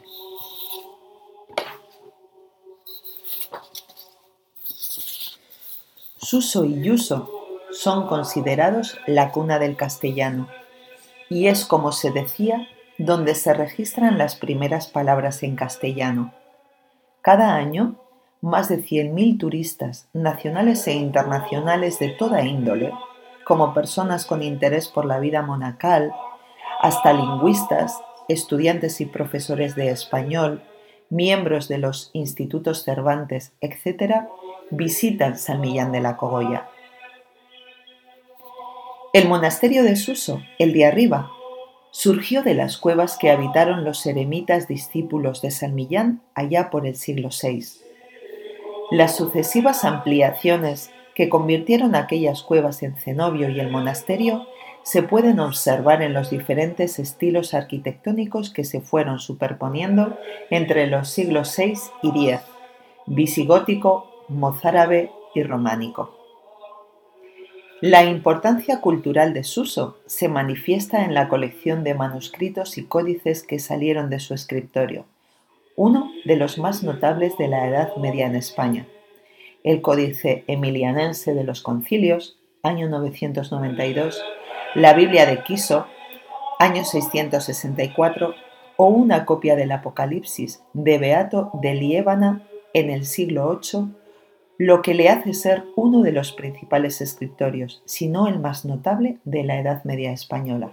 Suso y Yuso son considerados la cuna del castellano y es como se decía donde se registran las primeras palabras en castellano. Cada año, más de 100.000 turistas nacionales e internacionales de toda índole, como personas con interés por la vida monacal, hasta lingüistas, estudiantes y profesores de español, miembros de los institutos Cervantes, etc., visitan San Millán de la Cogolla. El monasterio de Suso, el de arriba, surgió de las cuevas que habitaron los eremitas discípulos de San Millán allá por el siglo VI. Las sucesivas ampliaciones que convirtieron aquellas cuevas en cenobio y el monasterio se pueden observar en los diferentes estilos arquitectónicos que se fueron superponiendo entre los siglos VI y X, visigótico, mozárabe y románico. La importancia cultural de Suso se manifiesta en la colección de manuscritos y códices que salieron de su escritorio, uno de los más notables de la Edad Media en España, el Códice Emilianense de los Concilios, año 992, la Biblia de Quiso, año 664, o una copia del Apocalipsis de Beato de Liébana, en el siglo VIII, lo que le hace ser uno de los principales escritorios, si no el más notable, de la Edad Media española.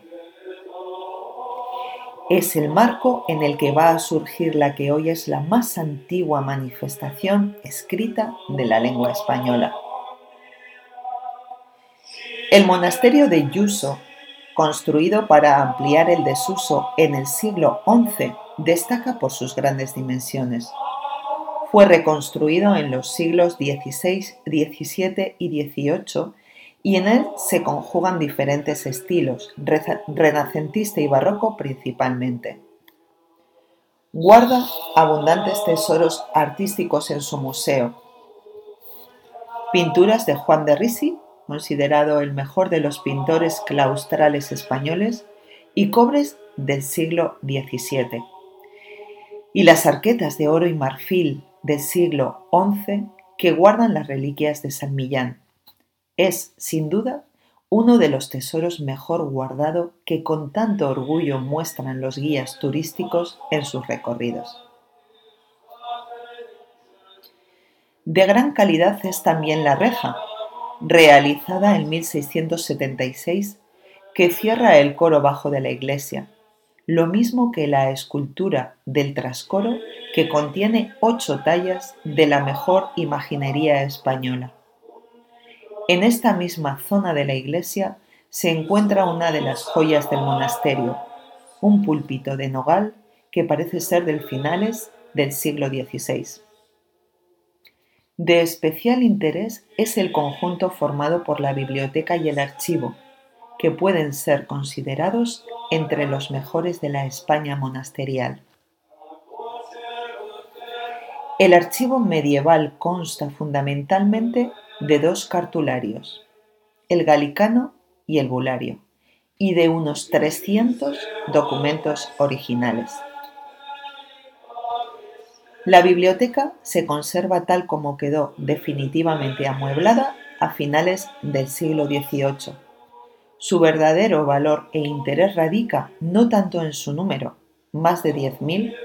Es el marco en el que va a surgir la que hoy es la más antigua manifestación escrita de la lengua española. El monasterio de Yuso, construido para ampliar el desuso en el siglo XI, destaca por sus grandes dimensiones. Fue reconstruido en los siglos XVI, XVII y XVIII y en él se conjugan diferentes estilos, renacentista y barroco principalmente. Guarda abundantes tesoros artísticos en su museo. Pinturas de Juan de Risi, considerado el mejor de los pintores claustrales españoles, y cobres del siglo XVII. Y las arquetas de oro y marfil del siglo XI que guardan las reliquias de San Millán es, sin duda, uno de los tesoros mejor guardado que con tanto orgullo muestran los guías turísticos en sus recorridos. De gran calidad es también la reja, realizada en 1676, que cierra el coro bajo de la iglesia, lo mismo que la escultura del trascoro que contiene ocho tallas de la mejor imaginería española. En esta misma zona de la iglesia se encuentra una de las joyas del monasterio, un púlpito de nogal que parece ser del finales del siglo XVI. De especial interés es el conjunto formado por la biblioteca y el archivo, que pueden ser considerados entre los mejores de la España monasterial. El archivo medieval consta fundamentalmente de dos cartularios, el galicano y el bulario, y de unos 300 documentos originales. La biblioteca se conserva tal como quedó definitivamente amueblada a finales del siglo XVIII. Su verdadero valor e interés radica no tanto en su número, más de 10.000,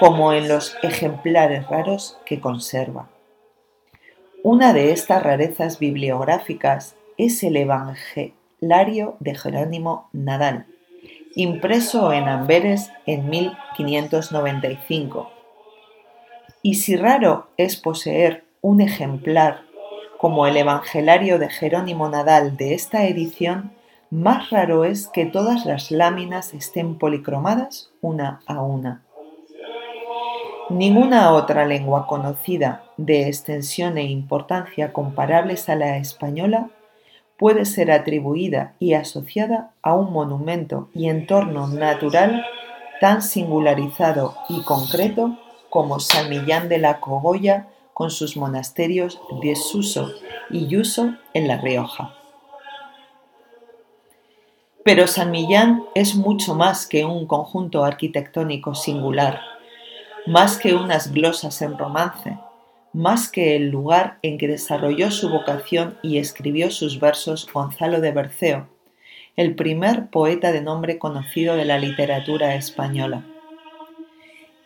como en los ejemplares raros que conserva. Una de estas rarezas bibliográficas es el Evangelario de Jerónimo Nadal, impreso en Amberes en 1595. Y si raro es poseer un ejemplar como el Evangelario de Jerónimo Nadal de esta edición, más raro es que todas las láminas estén policromadas una a una. Ninguna otra lengua conocida de extensión e importancia comparables a la española puede ser atribuida y asociada a un monumento y entorno natural tan singularizado y concreto como San Millán de la Cogolla con sus monasterios de Suso y Yuso en La Rioja. Pero San Millán es mucho más que un conjunto arquitectónico singular más que unas glosas en romance, más que el lugar en que desarrolló su vocación y escribió sus versos Gonzalo de Berceo, el primer poeta de nombre conocido de la literatura española.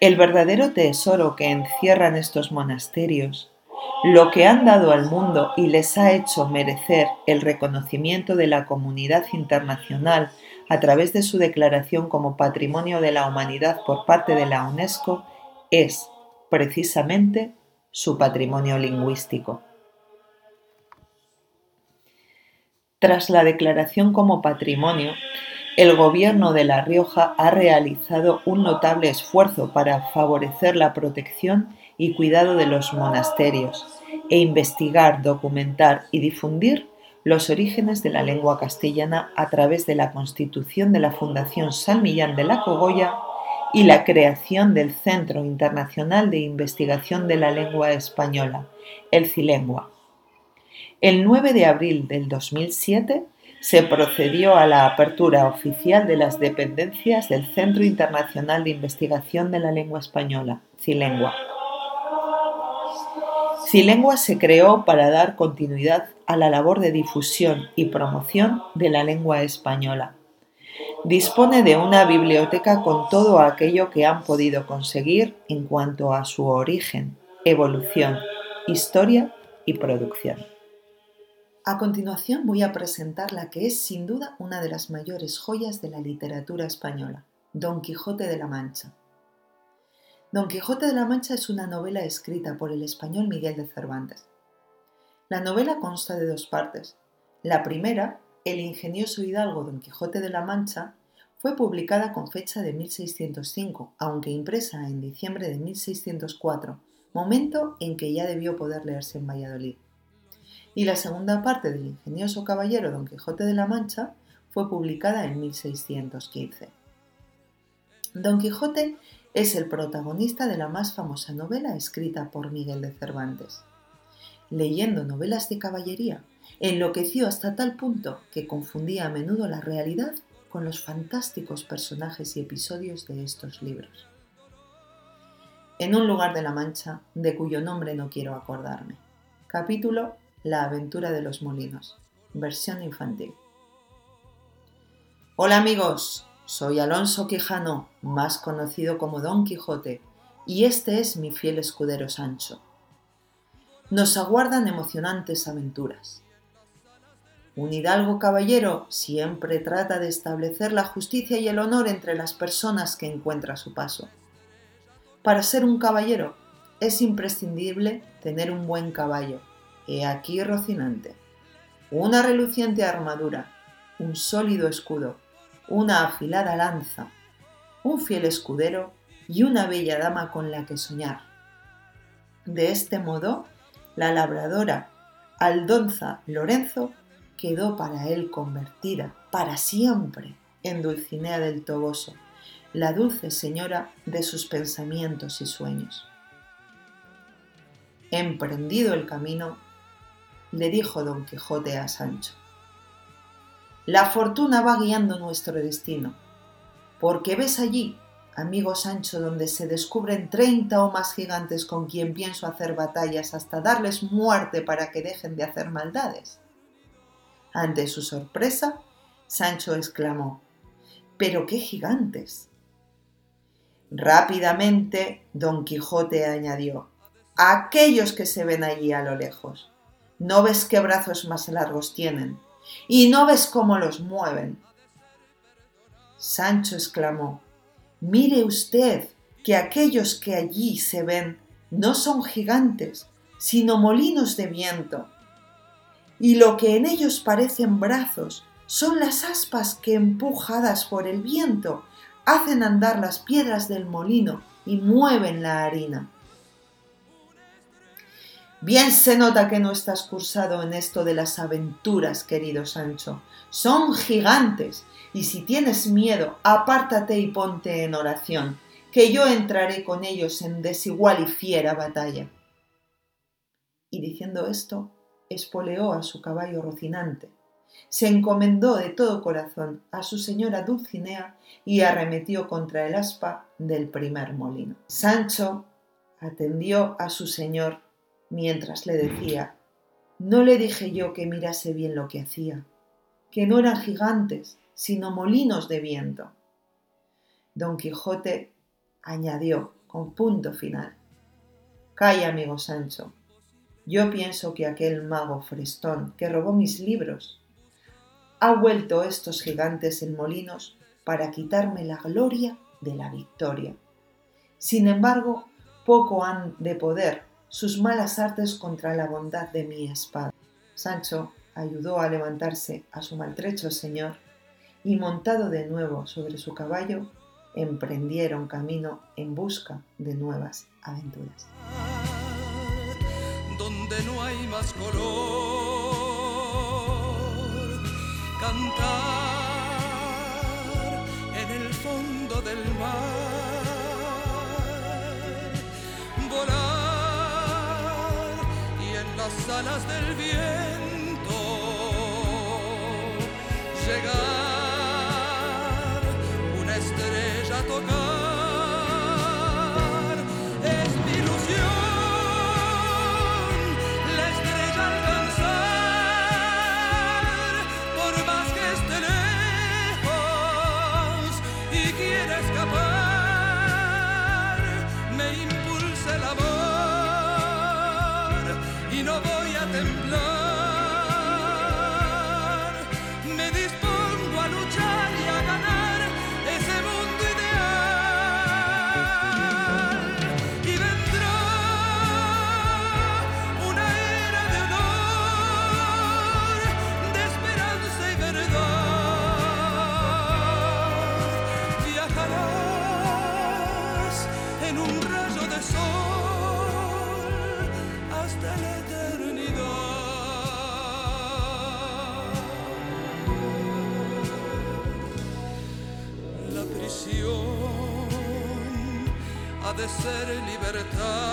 El verdadero tesoro que encierran estos monasterios, lo que han dado al mundo y les ha hecho merecer el reconocimiento de la comunidad internacional a través de su declaración como Patrimonio de la Humanidad por parte de la UNESCO, es precisamente su patrimonio lingüístico. Tras la declaración como patrimonio, el gobierno de La Rioja ha realizado un notable esfuerzo para favorecer la protección y cuidado de los monasterios e investigar, documentar y difundir los orígenes de la lengua castellana a través de la constitución de la Fundación San Millán de la Cogolla y la creación del Centro Internacional de Investigación de la Lengua Española, el CILENGUA. El 9 de abril del 2007 se procedió a la apertura oficial de las dependencias del Centro Internacional de Investigación de la Lengua Española, CILENGUA. CILENGUA se creó para dar continuidad a la labor de difusión y promoción de la lengua española Dispone de una biblioteca con todo aquello que han podido conseguir en cuanto a su origen, evolución, historia y producción. A continuación voy a presentar la que es sin duda una de las mayores joyas de la literatura española, Don Quijote de la Mancha. Don Quijote de la Mancha es una novela escrita por el español Miguel de Cervantes. La novela consta de dos partes. La primera, El ingenioso hidalgo Don Quijote de la Mancha, fue publicada con fecha de 1605, aunque impresa en diciembre de 1604, momento en que ya debió poder leerse en Valladolid y la segunda parte del ingenioso caballero Don Quijote de la Mancha fue publicada en 1615. Don Quijote es el protagonista de la más famosa novela escrita por Miguel de Cervantes. Leyendo novelas de caballería, enloqueció hasta tal punto que confundía a menudo la realidad con los fantásticos personajes y episodios de estos libros. En un lugar de la Mancha, de cuyo nombre no quiero acordarme. Capítulo la aventura de los molinos, versión infantil. Hola amigos, soy Alonso Quijano, más conocido como Don Quijote, y este es mi fiel escudero Sancho. Nos aguardan emocionantes aventuras. Un hidalgo caballero siempre trata de establecer la justicia y el honor entre las personas que encuentra a su paso. Para ser un caballero es imprescindible tener un buen caballo, He aquí Rocinante. Una reluciente armadura, un sólido escudo, una afilada lanza, un fiel escudero y una bella dama con la que soñar. De este modo, la labradora Aldonza Lorenzo quedó para él convertida para siempre en Dulcinea del Toboso, la dulce señora de sus pensamientos y sueños. Emprendido el camino, le dijo don Quijote a Sancho. La fortuna va guiando nuestro destino, porque ves allí, amigo Sancho, donde se descubren treinta o más gigantes con quien pienso hacer batallas hasta darles muerte para que dejen de hacer maldades. Ante su sorpresa, Sancho exclamó, ¿Pero qué gigantes? Rápidamente, don Quijote añadió, aquellos que se ven allí a lo lejos. ¿No ves qué brazos más largos tienen? ¿Y no ves cómo los mueven? Sancho exclamó, Mire usted que aquellos que allí se ven no son gigantes, sino molinos de viento. Y lo que en ellos parecen brazos son las aspas que, empujadas por el viento, hacen andar las piedras del molino y mueven la harina. Bien se nota que no estás cursado en esto de las aventuras, querido Sancho. Son gigantes, y si tienes miedo, apártate y ponte en oración, que yo entraré con ellos en desigual y fiera batalla. Y diciendo esto, espoleó a su caballo Rocinante, se encomendó de todo corazón a su señora Dulcinea y arremetió contra el aspa del primer molino. Sancho atendió a su señor mientras le decía, no le dije yo que mirase bien lo que hacía, que no eran gigantes, sino molinos de viento. Don Quijote añadió con punto final, Calla, amigo Sancho, yo pienso que aquel mago Frestón que robó mis libros ha vuelto estos gigantes en molinos para quitarme la gloria de la victoria. Sin embargo, poco han de poder sus malas artes contra la bondad de mi espada. Sancho ayudó a levantarse a su maltrecho señor y montado de nuevo sobre su caballo, emprendieron camino en busca de nuevas aventuras. Donde no hay más color, las alas del viento, llegar ser libertad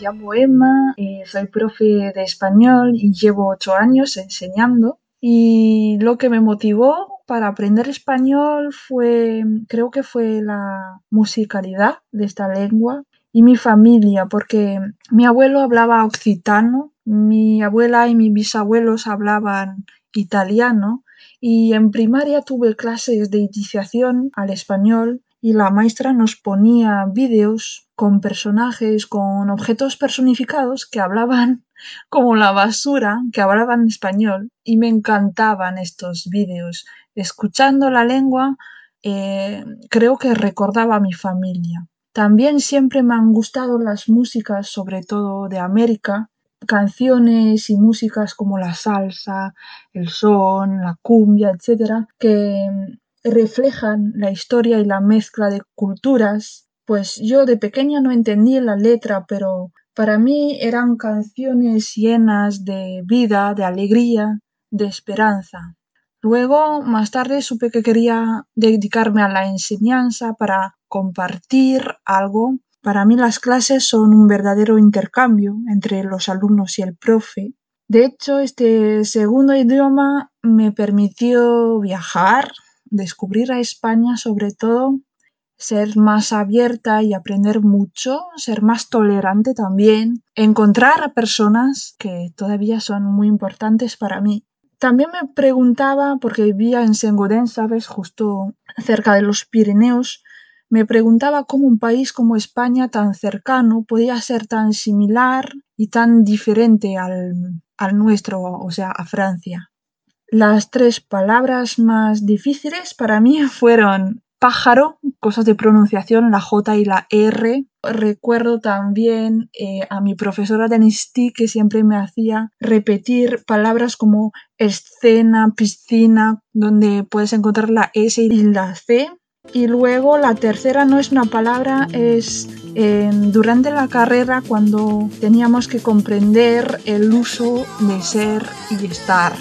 llamo Emma, eh, soy profe de español y llevo ocho años enseñando. Y lo que me motivó para aprender español fue, creo que fue la musicalidad de esta lengua y mi familia, porque mi abuelo hablaba occitano, mi abuela y mis bisabuelos hablaban italiano y en primaria tuve clases de iniciación al español y la maestra nos ponía vídeos con personajes, con objetos personificados que hablaban <laughs> como la basura, que hablaban español y me encantaban estos vídeos. Escuchando la lengua eh, creo que recordaba a mi familia. También siempre me han gustado las músicas, sobre todo de América, canciones y músicas como la salsa, el son, la cumbia, etcétera, que reflejan la historia y la mezcla de culturas. Pues yo de pequeña no entendía la letra, pero para mí eran canciones llenas de vida, de alegría, de esperanza. Luego, más tarde, supe que quería dedicarme a la enseñanza para compartir algo. Para mí las clases son un verdadero intercambio entre los alumnos y el profe. De hecho, este segundo idioma me permitió viajar, descubrir a España sobre todo, ser más abierta y aprender mucho, ser más tolerante también, encontrar a personas que todavía son muy importantes para mí. También me preguntaba, porque vivía en Sengodén, ¿sabes? Justo cerca de los Pirineos, me preguntaba cómo un país como España, tan cercano, podía ser tan similar y tan diferente al, al nuestro, o sea, a Francia. Las tres palabras más difíciles para mí <laughs> fueron pájaro, cosas de pronunciación, la J y la R. Recuerdo también eh, a mi profesora de NST que siempre me hacía repetir palabras como escena, piscina, donde puedes encontrar la S y la C. Y luego la tercera no es una palabra, es durante la carrera cuando teníamos que comprender el uso de ser y estar.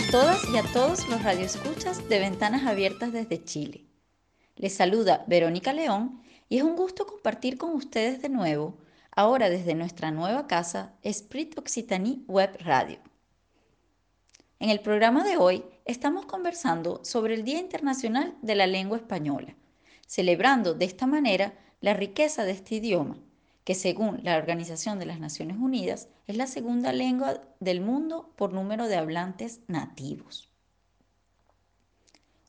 A todas y a todos los radioescuchas de Ventanas Abiertas desde Chile. Les saluda Verónica León y es un gusto compartir con ustedes de nuevo, ahora desde nuestra nueva casa, Esprit Occitanie Web Radio. En el programa de hoy estamos conversando sobre el Día Internacional de la Lengua Española, celebrando de esta manera la riqueza de este idioma, que según la Organización de las Naciones Unidas es la segunda lengua del mundo por número de hablantes nativos.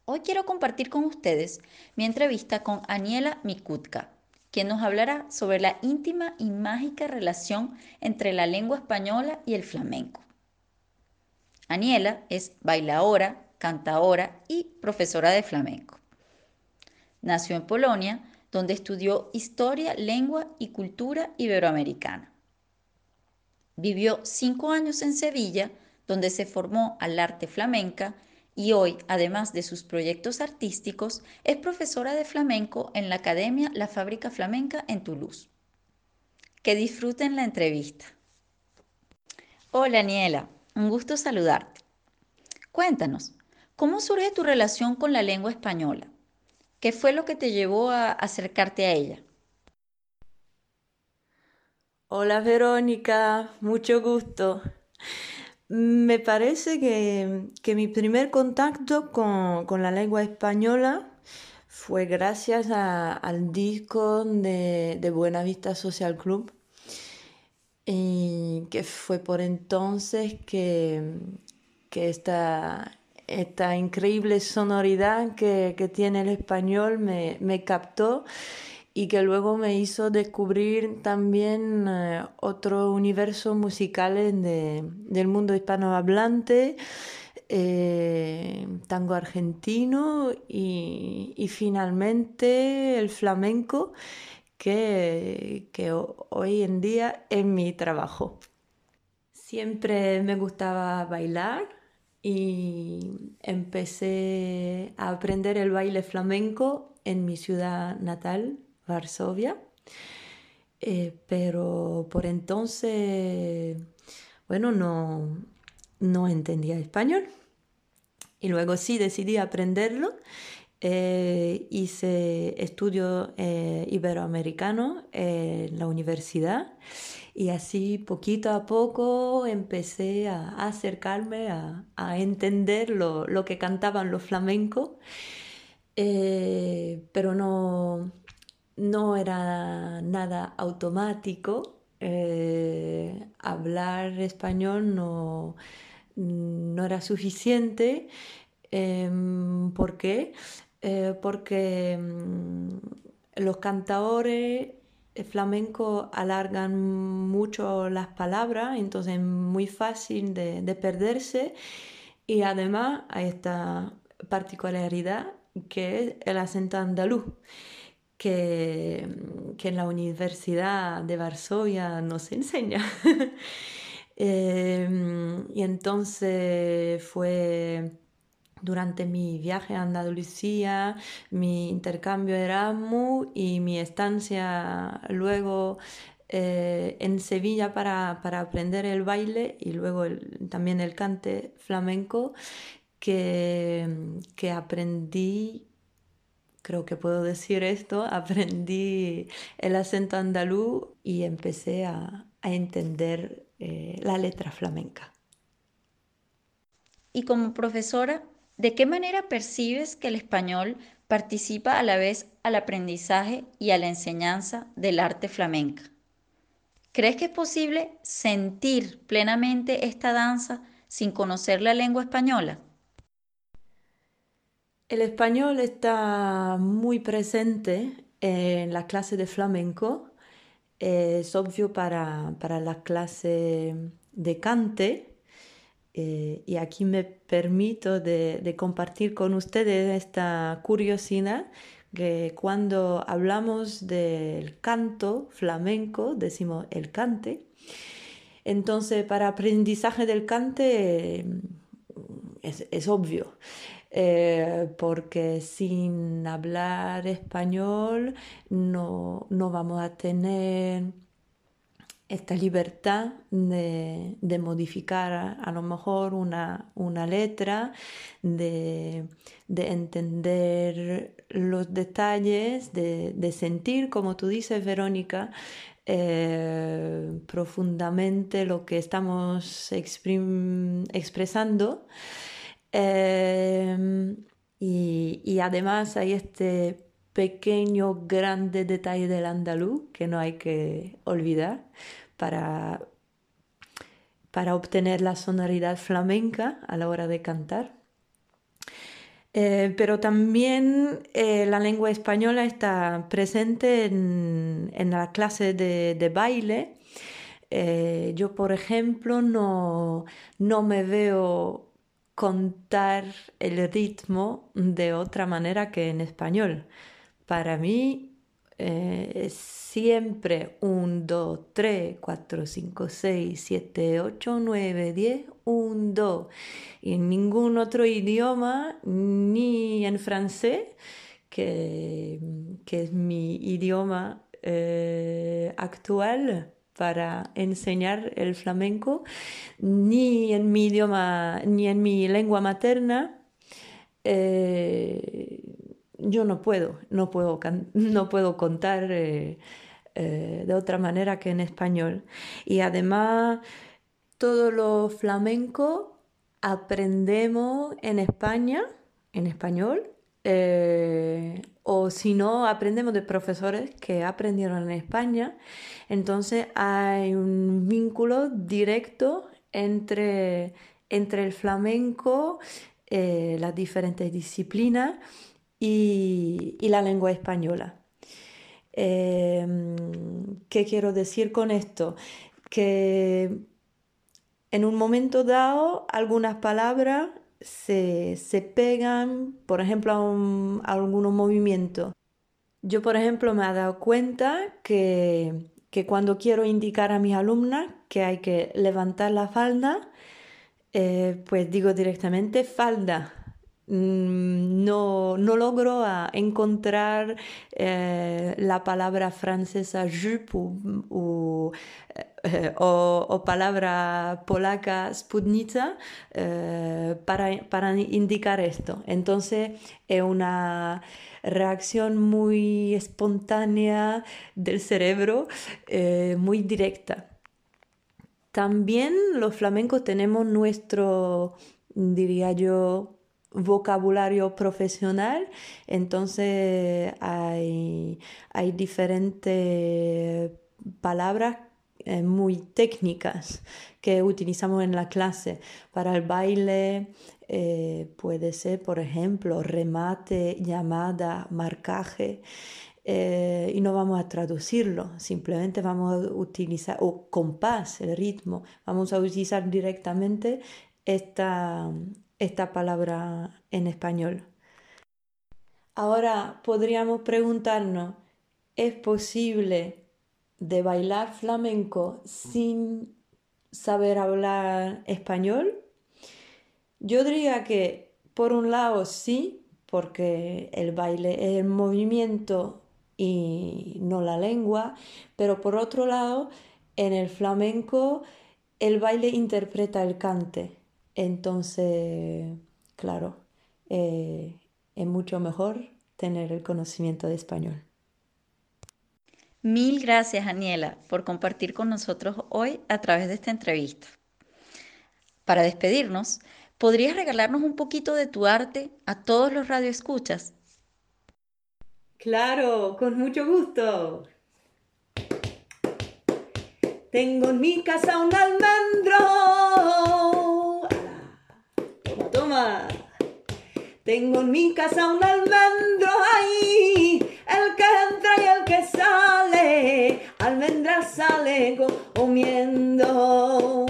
Hoy quiero compartir con ustedes mi entrevista con Aniela Mikutka, quien nos hablará sobre la íntima y mágica relación entre la lengua española y el flamenco. Aniela es bailaora, cantaora y profesora de flamenco. Nació en Polonia, donde estudió historia, lengua y cultura iberoamericana. Vivió cinco años en Sevilla, donde se formó al arte flamenca y hoy, además de sus proyectos artísticos, es profesora de flamenco en la Academia La Fábrica Flamenca en Toulouse. Que disfruten la entrevista. Hola, Aniela, un gusto saludarte. Cuéntanos, ¿cómo surge tu relación con la lengua española? ¿Qué fue lo que te llevó a acercarte a ella? Hola Verónica, mucho gusto. Me parece que, que mi primer contacto con, con la lengua española fue gracias a- al disco de, de Buenavista Social Club, y que fue por entonces que, que esta, esta increíble sonoridad que, que tiene el español me, me captó y que luego me hizo descubrir también eh, otro universo musicales de- del mundo hispanohablante, eh, tango argentino y, y finalmente el flamenco, que, que ho- hoy en día es mi trabajo. Siempre me gustaba bailar y empecé a aprender el baile flamenco en mi ciudad natal, Varsovia. Eh, pero por entonces, bueno, no, no entendía español. Y luego sí decidí aprenderlo. Eh, hice estudio eh, iberoamericano en la universidad y así poquito a poco empecé a, acercarme a, a entender lo, lo que cantaban los flamencos, Eh, pero no, no era nada automático. eh, hablar español no, no era suficiente. Em, ¿por qué? Eh, porque mm, los cantadores flamencos alargan mucho las palabras, entonces es muy fácil de, de perderse y además hay esta particularidad que es el acento andaluz, que, en la Universidad de Varsovia no se enseña. <laughs> Em, y entonces fue durante mi viaje a Andalucía, mi intercambio Erasmus y mi estancia luego eh, en Sevilla para, para aprender el baile y luego también el cante flamenco, que, que aprendí, creo que puedo decir esto, <laughs> aprendí el acento andaluz y empecé a, a entender eh, la letra flamenca. Y como profesora, ¿de qué manera percibes que el español participa a la vez al aprendizaje y a la enseñanza del arte flamenca? ¿Crees que es posible sentir plenamente esta danza sin conocer la lengua española? El español está muy presente en la clase de flamenco. es obvio para, para la clase de cante eh, y aquí me permito de, compartir con ustedes esta curiosidad que cuando hablamos del canto flamenco decimos el cante. Entonces para aprendizaje del cante es, es obvio eh, porque sin hablar español no, no, vamos a tener esta libertad de, modificar a, lo mejor una, una letra, de, de, entender los detalles, de, de, sentir, como tú dices, Verónica, eh, profundamente lo que estamos expresando. Eh, y, y, además hay este pequeño, grande detalle del andaluz que no hay que olvidar para, para obtener la sonoridad flamenca a la hora de cantar. Eh, pero también eh, la lengua española está presente en, en la clase de, baile. Eh, yo, por ejemplo, no, no me veo contar el ritmo de otra manera que en español. Para mí eh, siempre 1, 2, 3, 4, 5, 6, 7, 8, 9, 10, 1, 2. Y en ningún otro idioma, ni en francés, que, que es mi idioma eh, actual, para enseñar el flamenco, ni en mi idioma, ni en mi lengua materna. Eh, yo no puedo, no puedo, <laughs> no puedo contar eh, eh, de otra manera que en español. Y además, todo lo flamenco aprendemos en España, en español, eh, o si no, aprendemos de profesores que aprendieron en España. Entonces hay un vínculo directo entre, entre el flamenco, eh, las diferentes disciplinas y, la lengua española. Eh, ¿Qué quiero decir con esto? Que en un momento dado algunas palabras se, se pegan, por ejemplo, a algunos movimientos. Yo, por ejemplo, me he dado cuenta que, que, cuando quiero indicar a mis alumnas que hay que levantar la falda, eh, pues digo directamente falda. Mm, no, no logro encontrar eh, la palabra francesa jupe o, eh, o, palabra polaca spudnica eh, para, para, indicar esto. Entonces es una reacción muy espontánea del cerebro, eh, muy directa. También los flamencos tenemos nuestro, diría yo, vocabulario profesional, entonces hay, hay diferentes palabras eh, muy técnicas que utilizamos en la clase. Para el baile eh, puede ser, por ejemplo, remate, llamada, marcaje. Eh, y no vamos a traducirlo, simplemente vamos a utilizar, o compás, el ritmo, vamos a utilizar directamente esta, esta palabra en español. Ahora podríamos preguntarnos, ¿es posible de bailar flamenco sin saber hablar español? Yo diría que por un lado sí, porque el baile es el movimiento y no la lengua, pero por otro lado, en el flamenco el baile interpreta el cante. Entonces, claro, eh, es mucho mejor tener el conocimiento de español. Mil gracias, Aniela, por compartir con nosotros hoy a través de esta entrevista. Para despedirnos, ¿podrías regalarnos un poquito de tu arte a todos los radioescuchas? Claro, con mucho gusto. Tengo en mi casa un almendro Tengo en mi casa un almendro ahí, el que entra y el que sale. Almendra drasaleco comiendo.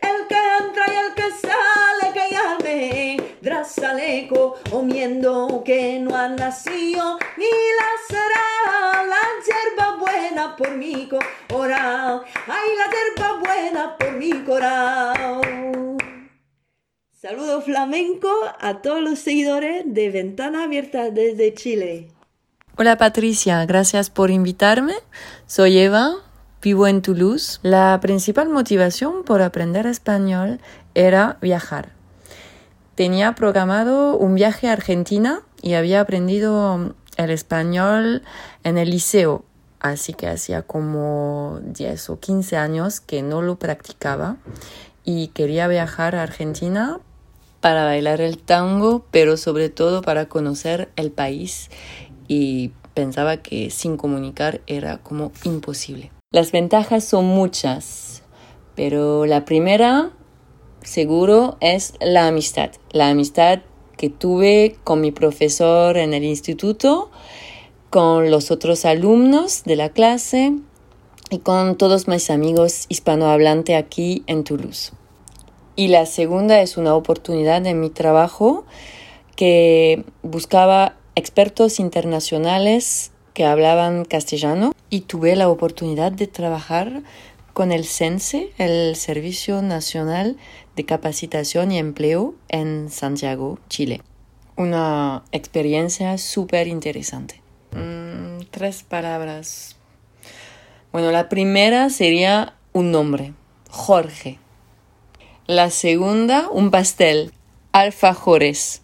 El que entra y el que sale, que llame, drasaleco comiendo, que no ha nacido ni la será la hierba buena por mi coral. Ay, la hierba buena por mi coral. Saludo flamenco a todos los seguidores de Ventana Abierta desde Chile. Hola Patricia, gracias por invitarme. Soy Eva, vivo en Toulouse. La principal motivación por aprender español era viajar. Tenía programado un viaje a Argentina y había aprendido el español en el liceo, así que hacía como 10 o 15 años que no lo practicaba y quería viajar a Argentina para bailar el tango, pero sobre todo para conocer el país y pensaba que sin comunicar era como imposible. Las ventajas son muchas, pero la primera seguro es la amistad. La amistad que tuve con mi profesor en el instituto, con los otros alumnos de la clase y con todos mis amigos hispanohablantes aquí en Toulouse. Y la segunda es una oportunidad en mi trabajo que buscaba expertos internacionales que hablaban castellano y tuve la oportunidad de trabajar con el CENSE, el Servicio Nacional de Capacitación y Empleo en Santiago, Chile. Una experiencia súper interesante. Mm, tres palabras. Bueno, la primera sería un nombre, Jorge. La segunda, un pastel, alfajores.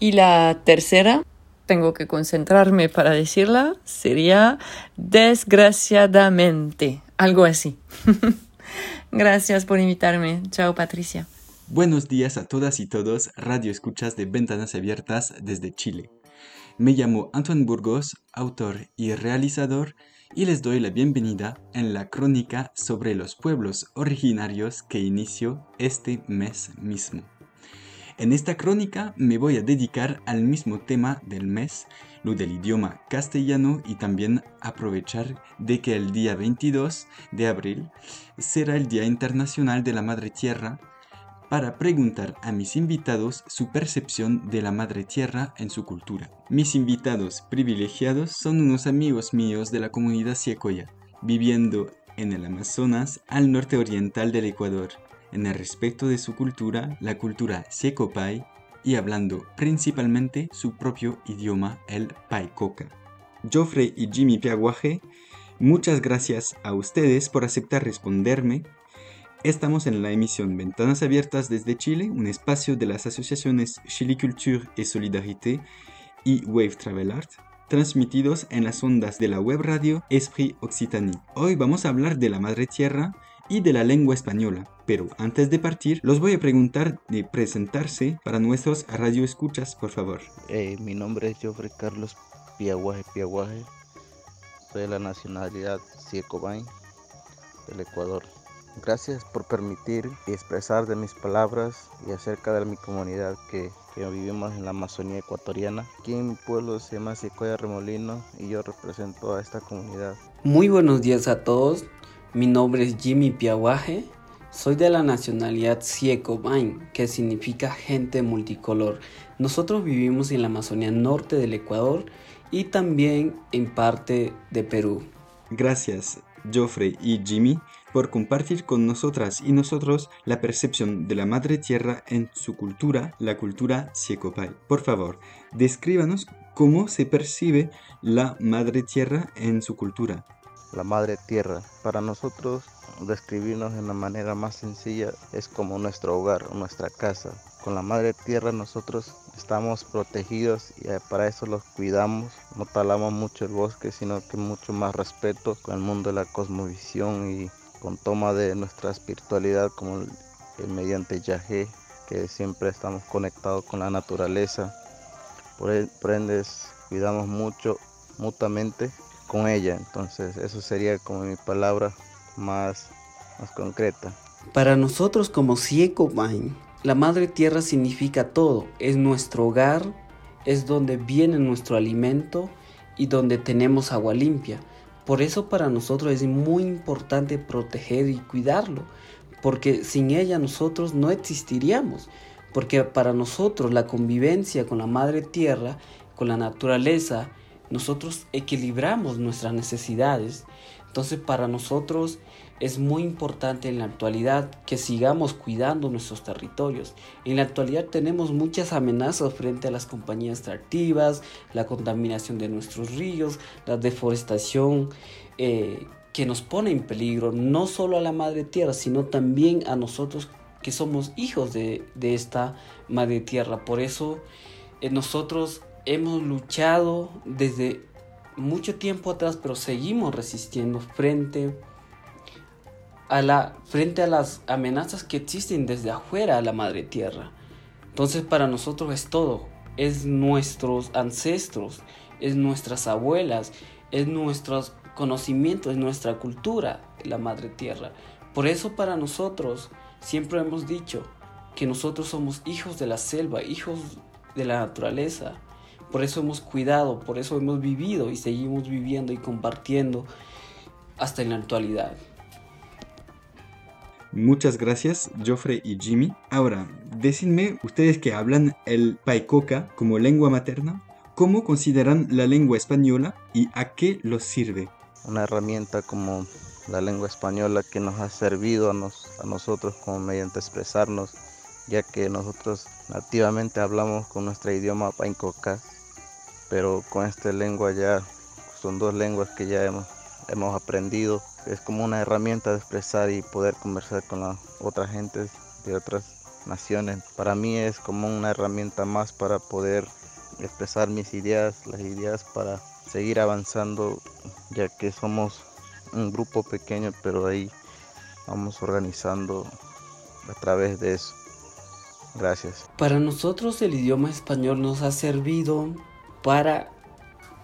Y la tercera, tengo que concentrarme para decirla, sería desgraciadamente, algo así. <laughs> Gracias por invitarme. Chao, Patricia. Buenos días a todas y todos, radio escuchas de Ventanas Abiertas desde Chile. Me llamo Antoine Burgos, autor y realizador y les doy la bienvenida en la crónica sobre los pueblos originarios que inició este mes mismo. En esta crónica me voy a dedicar al mismo tema del mes, lo del idioma castellano y también aprovechar de que el día 22 de abril será el Día Internacional de la Madre Tierra para preguntar a mis invitados su percepción de la madre tierra en su cultura. Mis invitados privilegiados son unos amigos míos de la comunidad siecoya, viviendo en el Amazonas al norte oriental del Ecuador, en el respeto de su cultura, la cultura siecopay, y hablando principalmente su propio idioma, el paikoka. Joffrey y Jimmy Piaguaje, muchas gracias a ustedes por aceptar responderme Estamos en la emisión Ventanas Abiertas desde Chile, un espacio de las asociaciones Chile Culture et Solidarité y Wave Travel Art, transmitidos en las ondas de la web radio Esprit Occitanie. Hoy vamos a hablar de la madre tierra y de la lengua española, pero antes de partir los voy a preguntar de presentarse para nuestros radioescuchas, por favor. Eh, mi nombre es Joffrey Carlos Piaguaje Piaguaje, soy de la nacionalidad Ciecobay del Ecuador. Gracias por permitir expresar de mis palabras y acerca de mi comunidad que, vivimos en la Amazonía ecuatoriana. Aquí en mi pueblo se llama Secoya Remolino y yo represento a esta comunidad. Muy buenos días a todos. Mi nombre es Jimmy Piaguaje. Soy de la nacionalidad Bain, que significa gente multicolor. Nosotros vivimos en la Amazonía norte del Ecuador y también en parte de Perú. Gracias, Joffrey y Jimmy por compartir con nosotras y nosotros la percepción de la Madre Tierra en su cultura, la cultura Siecopay. Por favor, descríbanos cómo se percibe la Madre Tierra en su cultura. La Madre Tierra, para nosotros describirnos de una manera más sencilla es como nuestro hogar, nuestra casa. Con la Madre Tierra nosotros estamos protegidos y eh, para eso los cuidamos. No talamos mucho el bosque, sino que mucho más respeto con el mundo de la cosmovisión y con toma de nuestra espiritualidad como el, mediante Yahé, que siempre estamos conectados con la naturaleza. Por, ende, cuidamos mucho mutuamente con ella. Entonces, eso sería como mi palabra más, más concreta. Para nosotros como Sieco la madre tierra significa todo. Es nuestro hogar, es donde viene nuestro alimento y donde tenemos agua limpia Por eso para nosotros es muy importante proteger y cuidarlo, porque sin ella nosotros no existiríamos, porque para nosotros la convivencia con la madre tierra, con la naturaleza, nosotros equilibramos nuestras necesidades. Entonces para nosotros es muy importante en la actualidad que sigamos cuidando nuestros territorios. En la actualidad tenemos muchas amenazas frente a las compañías extractivas, la contaminación de nuestros ríos, la deforestación eh, que nos pone en peligro no solo a la madre tierra, sino también a nosotros que somos hijos de, esta madre tierra. Por eso eh, nosotros hemos luchado desde mucho tiempo atrás, pero seguimos resistiendo frente a la, frente a las amenazas que existen desde afuera a la madre tierra. Entonces para nosotros es todo, es nuestros ancestros, es nuestras abuelas, es nuestros conocimientos, es nuestra cultura, la madre tierra. Por eso para nosotros siempre hemos dicho que nosotros somos hijos de la selva, hijos de la naturaleza. Por eso hemos cuidado, por eso hemos vivido y seguimos viviendo y compartiendo hasta en la actualidad. Muchas gracias, Joffre y Jimmy. Ahora, decidme, ustedes que hablan el paicoca como lengua materna, ¿cómo consideran la lengua española y a qué los sirve? Una herramienta como la lengua española que nos ha servido a, a nosotros como mediante expresarnos, ya que nosotros nativamente hablamos con nuestro idioma paicoca, pero con esta lengua ya son dos lenguas que ya hemos, hemos aprendido es como una herramienta de expresar y poder conversar con la otra gente de otras naciones. Para mí es como una herramienta más para poder expresar mis ideas, las ideas para seguir avanzando, ya que somos un grupo pequeño, pero ahí vamos organizando a través de eso. Gracias. Para nosotros el idioma español nos ha servido para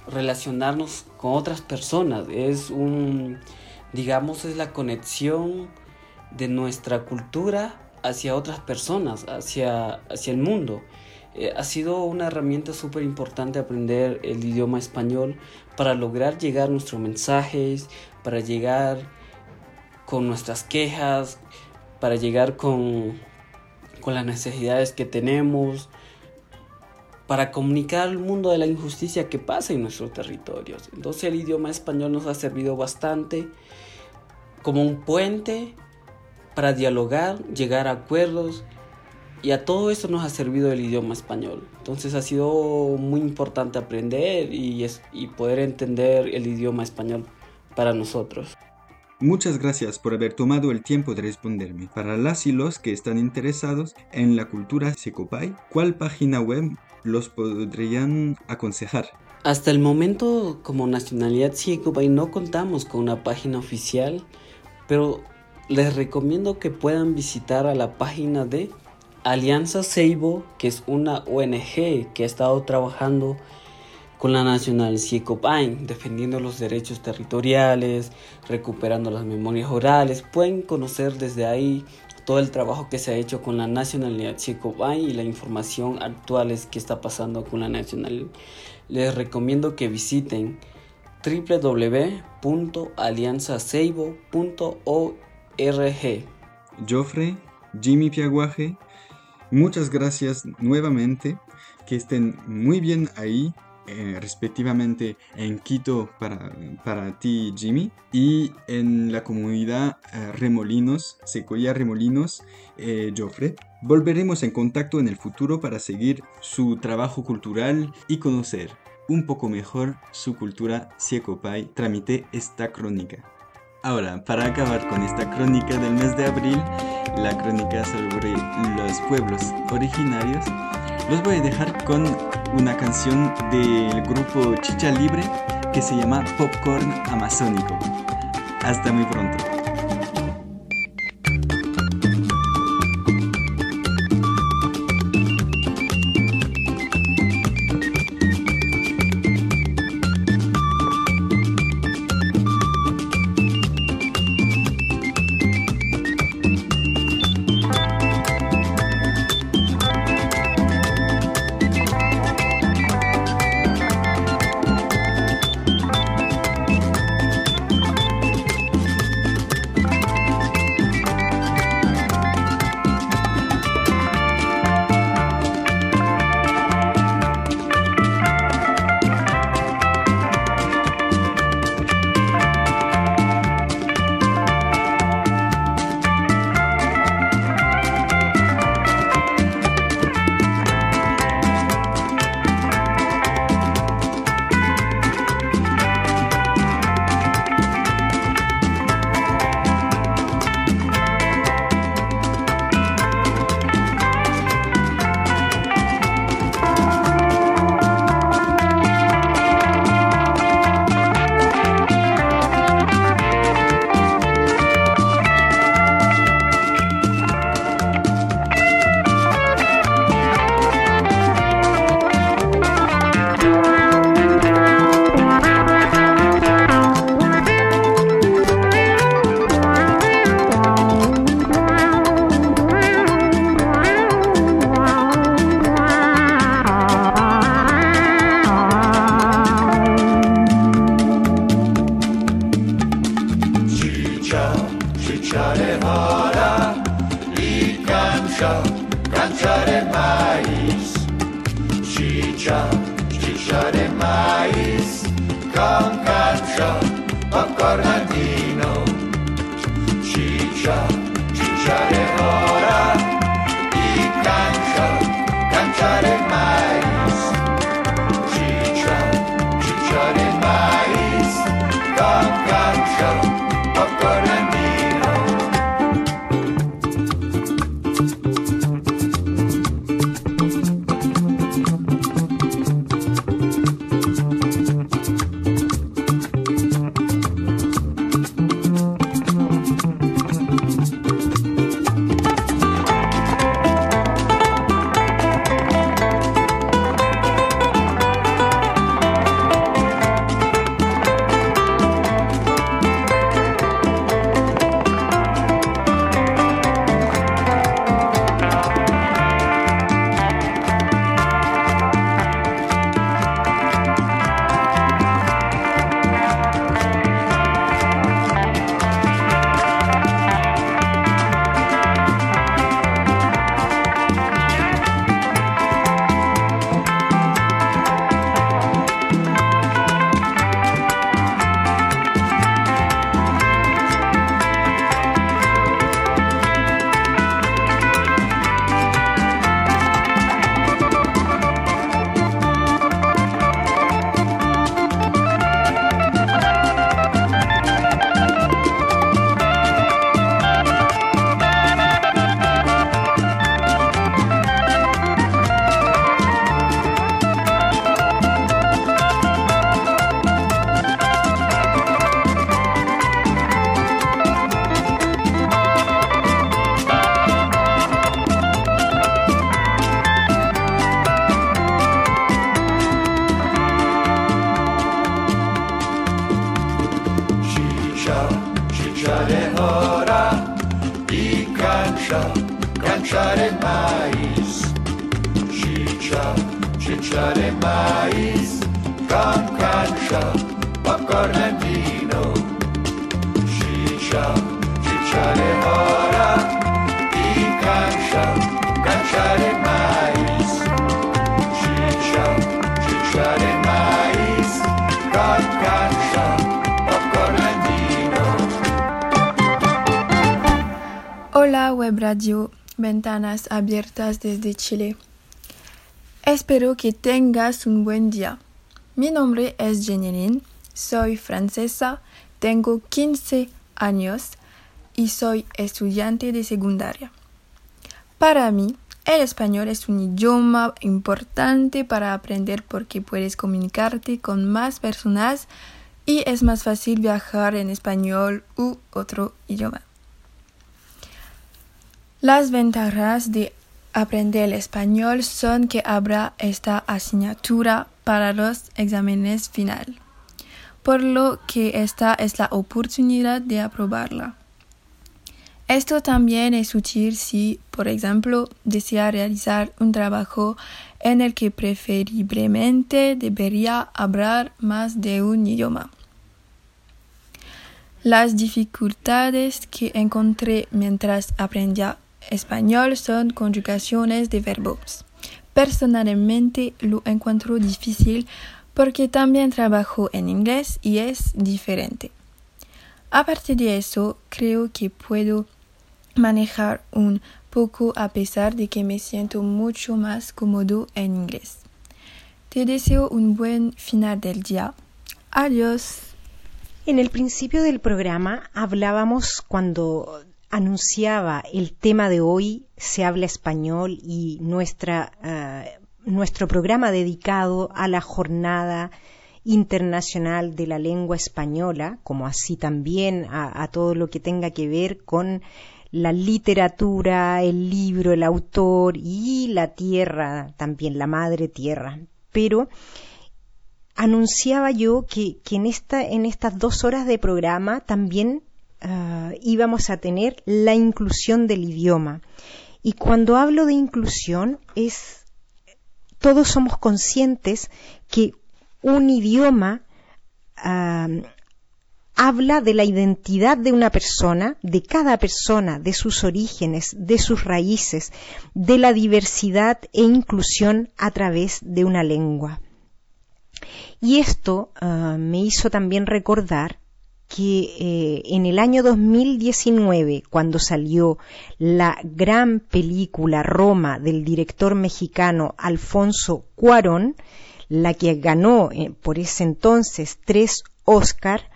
relacionarnos con otras personas. Es un digamos, es la conexión de nuestra cultura hacia otras personas, hacia, hacia el mundo. Eh, ha sido una herramienta súper importante aprender el idioma español para lograr llegar nuestros mensajes, para llegar con nuestras quejas, para llegar con, con las necesidades que tenemos, para comunicar al mundo de la injusticia que pasa en nuestros territorios. Entonces el idioma español nos ha servido bastante como un puente para dialogar, llegar a acuerdos y a todo eso nos ha servido el idioma español. Entonces ha sido muy importante aprender y, y poder entender el idioma español para nosotros. Muchas gracias por haber tomado el tiempo de responderme. Para las y los que están interesados en la cultura Secopay, ¿cuál página web los podrían aconsejar? Hasta el momento, como Nacionalidad Secopay, no contamos con una página oficial pero les recomiendo que puedan visitar a la página de Alianza Seibo, que es una ONG que ha estado trabajando con la Nacional Ciecopain, defendiendo los derechos territoriales, recuperando las memorias orales. Pueden conocer desde ahí todo el trabajo que se ha hecho con la nacionalidad Ciecopain y la información actual que está pasando con la nacional. Les recomiendo que visiten www.alianzaseibo.org. Joffre, Jimmy Piaguaje, muchas gracias nuevamente. Que estén muy bien ahí, eh, respectivamente en Quito para, para ti, Jimmy, y en la comunidad eh, Remolinos, Secoya Remolinos, eh, Joffre. Volveremos en contacto en el futuro para seguir su trabajo cultural y conocer un poco mejor su cultura Siecopay, tramité esta crónica. Ahora, para acabar con esta crónica del mes de abril, la crónica sobre los pueblos originarios, los voy a dejar con una canción del grupo Chicha Libre que se llama Popcorn Amazónico. Hasta muy pronto. Abiertas desde Chile. Espero que tengas un buen día. Mi nombre es Jenny soy francesa, tengo 15 años y soy estudiante de secundaria. Para mí, el español es un idioma importante para aprender porque puedes comunicarte con más personas y es más fácil viajar en español u otro idioma. Las ventajas de aprender el español son que habrá esta asignatura para los exámenes final, por lo que esta es la oportunidad de aprobarla. Esto también es útil si, por ejemplo, desea realizar un trabajo en el que preferiblemente debería hablar más de un idioma. Las dificultades que encontré mientras aprendía español son conjugaciones de verbos. Personalmente lo encuentro difícil porque también trabajo en inglés y es diferente. Aparte de eso, creo que puedo manejar un poco a pesar de que me siento mucho más cómodo en inglés. Te deseo un buen final del día. Adiós. En el principio del programa hablábamos cuando anunciaba el tema de hoy, se habla español y nuestra, eh, nuestro programa dedicado a la jornada internacional de la lengua española, como así también a, todo lo que tenga que ver con la literatura, el libro, el autor y la tierra, también la madre tierra. Pero anunciaba yo que, en estas dos horas de programa también uh, íbamos a tener la inclusión del idioma. Y cuando hablo de inclusión es, todos somos conscientes que un idioma uh, habla de la identidad de una persona, de cada persona, de sus orígenes, de sus raíces, de la diversidad e inclusión a través de una lengua. Y esto uh, me hizo también recordar que eh, en el año 2019, cuando salió la gran película Roma del director mexicano Alfonso Cuarón, la que ganó eh, por ese entonces tres Oscar,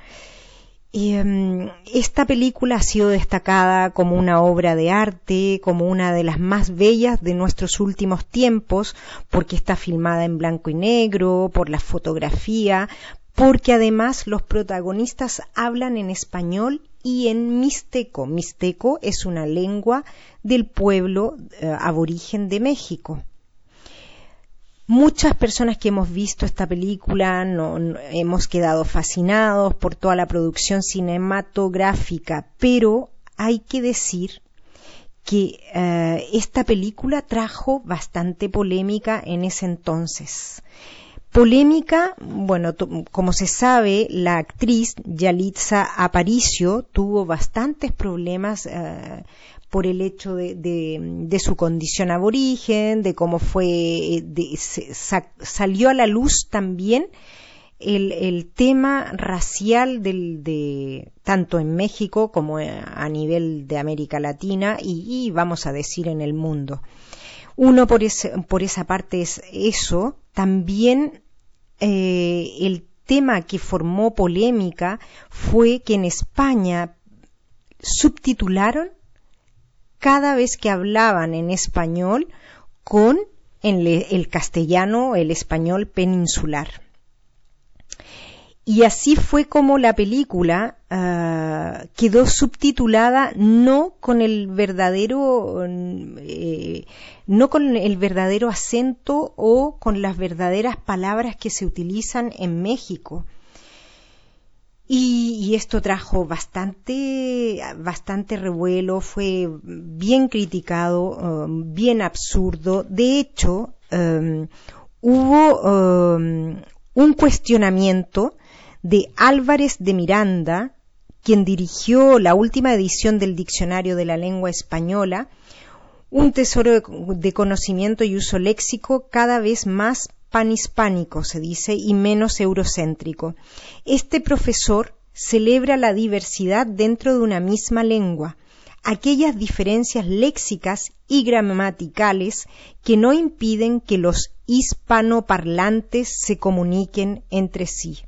eh, esta película ha sido destacada como una obra de arte, como una de las más bellas de nuestros últimos tiempos, porque está filmada en blanco y negro, por la fotografía, porque además los protagonistas hablan en español y en mixteco. Mixteco es una lengua del pueblo eh, aborigen de México. Muchas personas que hemos visto esta película no, hemos quedado fascinados por toda la producción cinematográfica, pero hay que decir que eh, esta película trajo bastante polémica en ese entonces. Polémica, bueno, como se sabe, la actriz Yalitza Aparicio tuvo bastantes problemas eh, por el hecho de, su condición aborigen, de cómo fue, de, se, sa, salió a la luz también el, el tema racial del, de, tanto en México como a nivel de América Latina y, y vamos a decir en el mundo. Uno por, ese, por esa parte es eso, también eh, el tema que formó polémica fue que en España subtitularon cada vez que hablaban en español con el, el castellano, el español peninsular. Y así fue como la película uh, quedó subtitulada no con el verdadero eh, no con el verdadero acento o con las verdaderas palabras que se utilizan en México. Y, esto trajo bastante, bastante revuelo, fue bien criticado, um, bien absurdo. De hecho, um, hubo un cuestionamiento de Álvarez de Miranda, quien dirigió la última edición del Diccionario de la Lengua Española, un tesoro de, conocimiento y uso léxico cada vez más panhispánico, se dice, y menos eurocéntrico. Este profesor celebra la diversidad dentro de una misma lengua, aquellas diferencias léxicas y gramaticales que no impiden que los hispanoparlantes se comuniquen entre sí.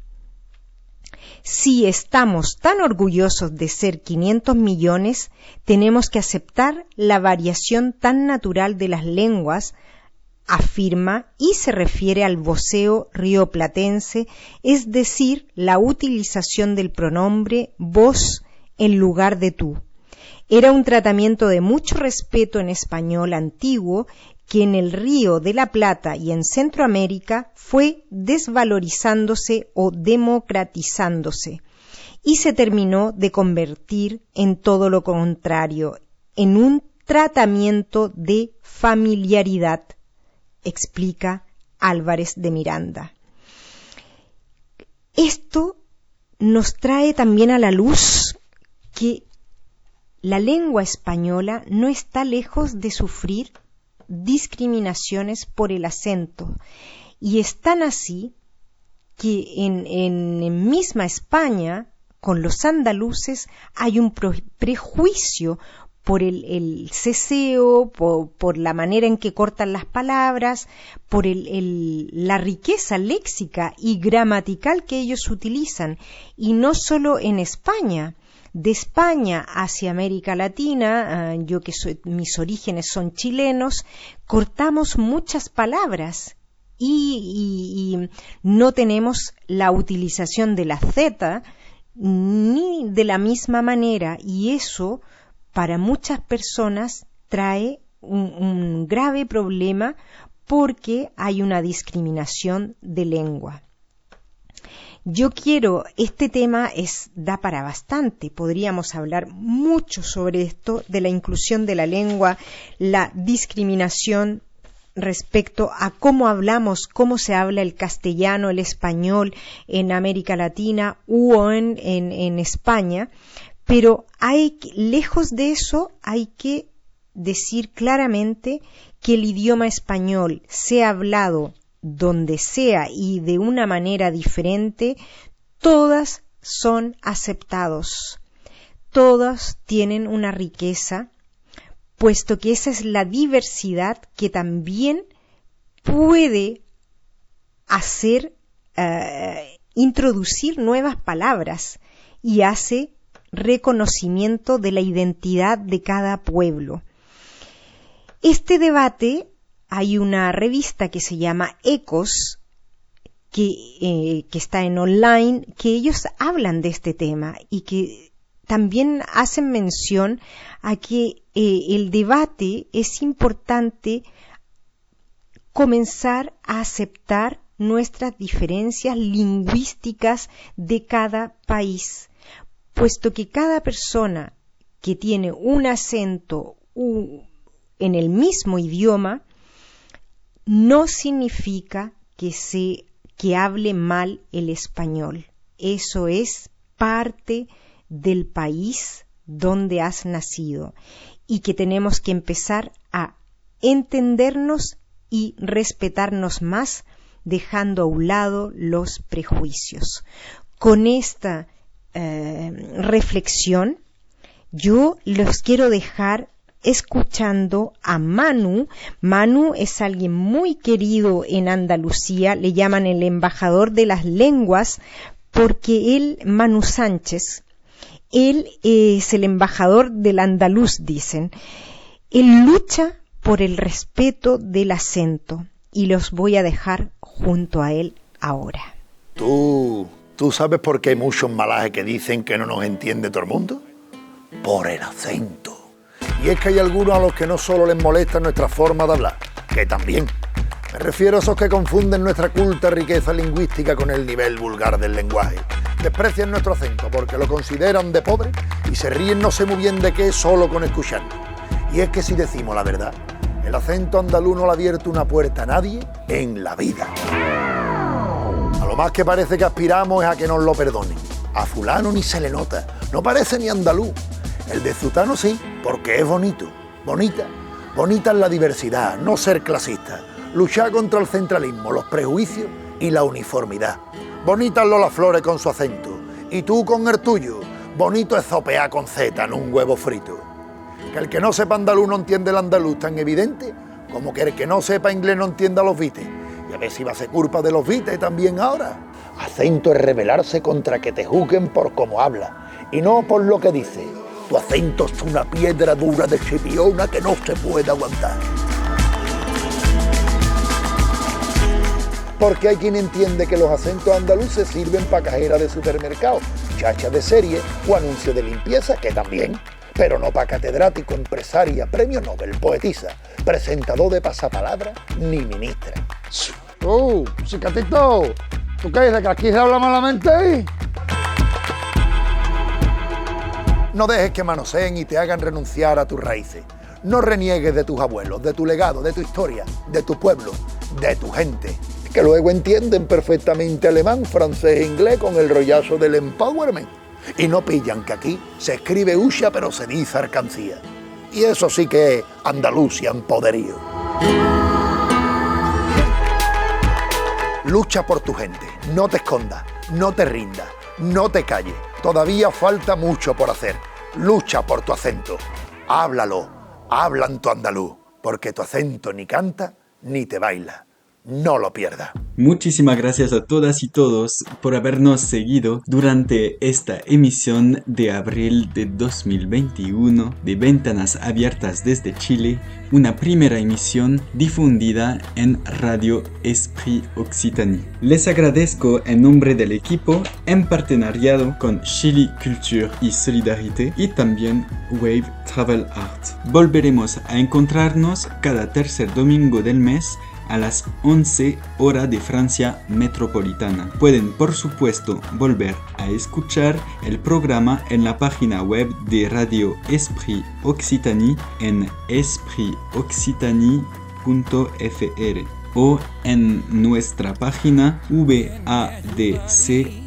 Si estamos tan orgullosos de ser 500 millones, tenemos que aceptar la variación tan natural de las lenguas, afirma y se refiere al voceo rioplatense, es decir, la utilización del pronombre vos en lugar de tú. Era un tratamiento de mucho respeto en español antiguo que en el Río de la Plata y en Centroamérica fue desvalorizándose o democratizándose y se terminó de convertir en todo lo contrario, en un tratamiento de familiaridad, explica Álvarez de Miranda. Esto nos trae también a la luz que la lengua española no está lejos de sufrir discriminaciones por el acento. Y es tan así que en, en, en misma España, con los andaluces, hay un prejuicio por el, el ceseo, por, por, la manera en que cortan las palabras, por el, el, la riqueza léxica y gramatical que ellos utilizan. Y no solo en España, de España hacia América Latina, uh, yo que mis orígenes son chilenos, cortamos muchas palabras y, y, y no tenemos la utilización de la Z ni de la misma manera y eso para muchas personas trae un grave problema porque hay una discriminación de lengua. Yo quiero, este tema es, da para bastante, podríamos hablar mucho sobre esto, de la inclusión de la lengua, la discriminación respecto a cómo hablamos, cómo se habla el castellano, el español en América Latina o en, en, en España, pero hay, lejos de eso, hay que decir claramente que el idioma español sea hablado donde sea y de una manera diferente, todas son aceptados. Todas tienen una riqueza, puesto que esa es la diversidad que también puede hacer eh, introducir nuevas palabras y hace reconocimiento de la identidad de cada pueblo. Este debate hay una revista que se llama Ecos, que, eh, que, está en online, que ellos hablan de este tema y que también hacen mención a que eh, el debate es importante comenzar a aceptar nuestras diferencias lingüísticas de cada país, puesto que cada persona que tiene un acento en el mismo idioma no significa que se que hable mal el español. Eso es parte del país donde has nacido y que tenemos que empezar a entendernos y respetarnos más dejando a un lado los prejuicios. Con esta eh, reflexión, yo los quiero dejar escuchando a Manu. Manu es alguien muy querido en Andalucía, le llaman el embajador de las lenguas, porque él, Manu Sánchez, él es el embajador del andaluz, dicen. Él lucha por el respeto del acento y los voy a dejar junto a él ahora. ¿Tú, tú sabes por qué hay muchos malajes que dicen que no nos entiende todo el mundo? Por el acento. Y es que hay algunos a los que no solo les molesta nuestra forma de hablar, que también. Me refiero a esos que confunden nuestra culta riqueza lingüística con el nivel vulgar del lenguaje. Desprecian nuestro acento porque lo consideran de pobre y se ríen no sé muy bien de qué solo con escucharlo. Y es que si decimos la verdad, el acento andaluz no le ha abierto una puerta a nadie en la vida. A lo más que parece que aspiramos es a que nos lo perdonen. A fulano ni se le nota, no parece ni andaluz. El de Zutano sí, porque es bonito, bonita. Bonita es la diversidad, no ser clasista. Luchar contra el centralismo, los prejuicios y la uniformidad. Bonita es Lola Flores con su acento. Y tú con el tuyo. Bonito es zopear con Z en un huevo frito. Que el que no sepa andaluz no entiende el andaluz tan evidente como que el que no sepa inglés no entienda los vites. Y a ver si va a ser culpa de los vites también ahora. Acento es rebelarse contra que te juzguen por cómo habla y no por lo que dice. Tu acento es una piedra dura de chipiona que no se puede aguantar. Porque hay quien entiende que los acentos andaluces sirven para cajera de supermercado, chacha de serie o anuncio de limpieza, que también, pero no para catedrático, empresaria, premio Nobel, poetisa, presentador de pasapalabra ni ministra. ¡Oh, cicatito! ¿Tú qué dices que aquí se habla malamente? No dejes que manoseen y te hagan renunciar a tus raíces. No reniegues de tus abuelos, de tu legado, de tu historia, de tu pueblo, de tu gente, que luego entienden perfectamente alemán, francés e inglés con el rollazo del empowerment. Y no pillan que aquí se escribe Usha pero se dice Arcancía. Y eso sí que es Andalucía en poderío. Lucha por tu gente, no te escondas, no te rindas, no te calles. Todavía falta mucho por hacer. Lucha por tu acento. Háblalo, habla en tu andaluz, porque tu acento ni canta ni te baila. No lo pierdas. Muchísimas gracias a todas y todos por habernos seguido durante esta emisión de abril de 2021 de Ventanas Abiertas desde Chile, una primera emisión difundida en Radio Esprit Occitanie. Les agradezco en nombre del equipo en partenariado con Chile Culture y Solidarité y también Wave Travel Art. Volveremos a encontrarnos cada tercer domingo del mes a las 11 horas de Francia metropolitana. Pueden por supuesto volver a escuchar el programa en la página web de Radio Esprit Occitanie en espritoccitanie.com o en nuestra página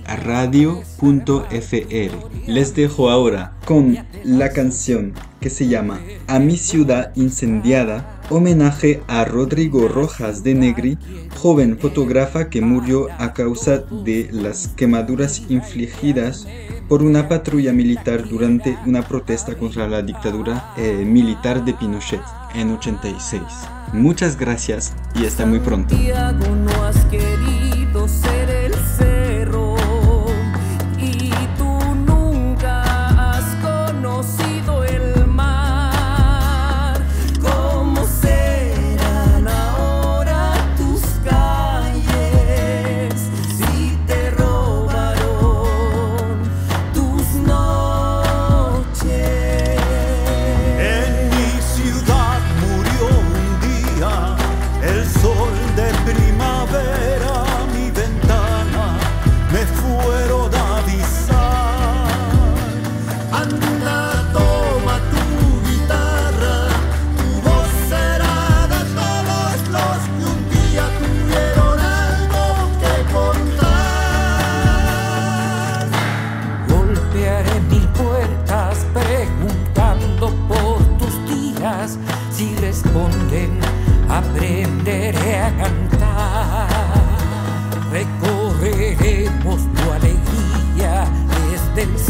vadcradio.fr. Les dejo ahora con la canción que se llama A mi ciudad incendiada, homenaje a Rodrigo Rojas de Negri, joven fotógrafa que murió a causa de las quemaduras infligidas por una patrulla militar durante una protesta contra la dictadura eh, militar de Pinochet en 86. Muchas gracias y hasta muy pronto.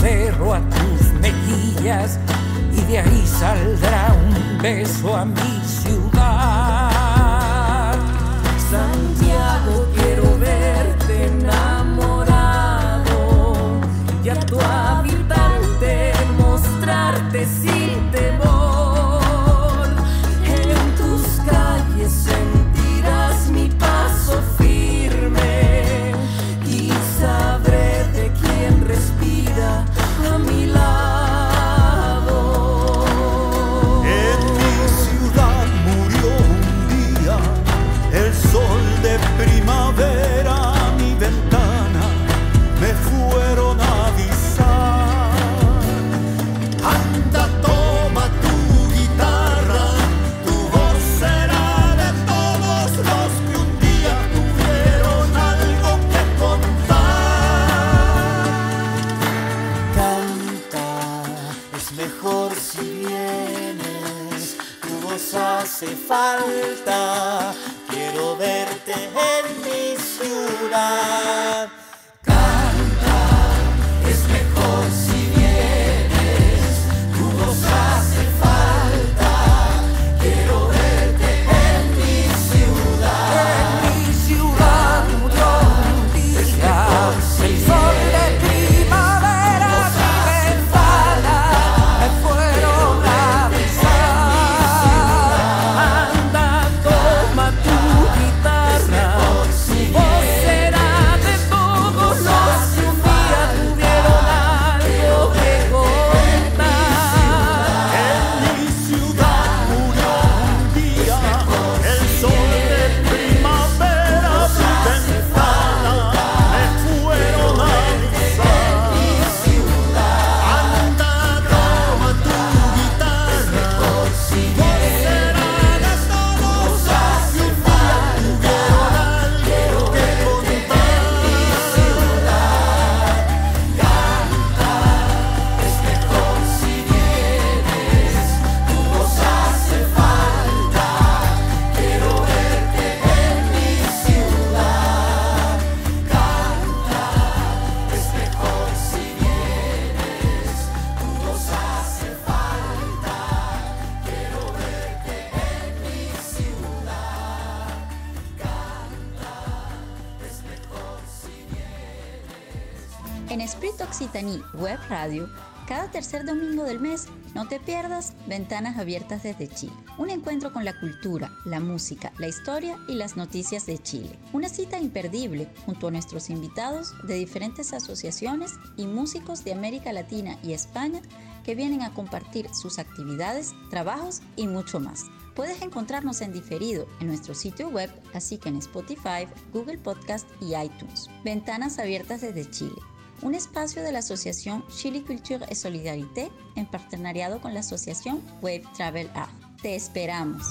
Cerro a tus mejillas y de ahí saldrá un beso a mi ciudad. Tercer domingo del mes, no te pierdas Ventanas Abiertas desde Chile. Un encuentro con la cultura, la música, la historia y las noticias de Chile. Una cita imperdible junto a nuestros invitados de diferentes asociaciones y músicos de América Latina y España que vienen a compartir sus actividades, trabajos y mucho más. Puedes encontrarnos en diferido en nuestro sitio web, así que en Spotify, Google Podcast y iTunes. Ventanas Abiertas desde Chile un espacio de la Asociación Chile Culture et Solidarité en partenariado con la Asociación Wave Travel Art. Te esperamos.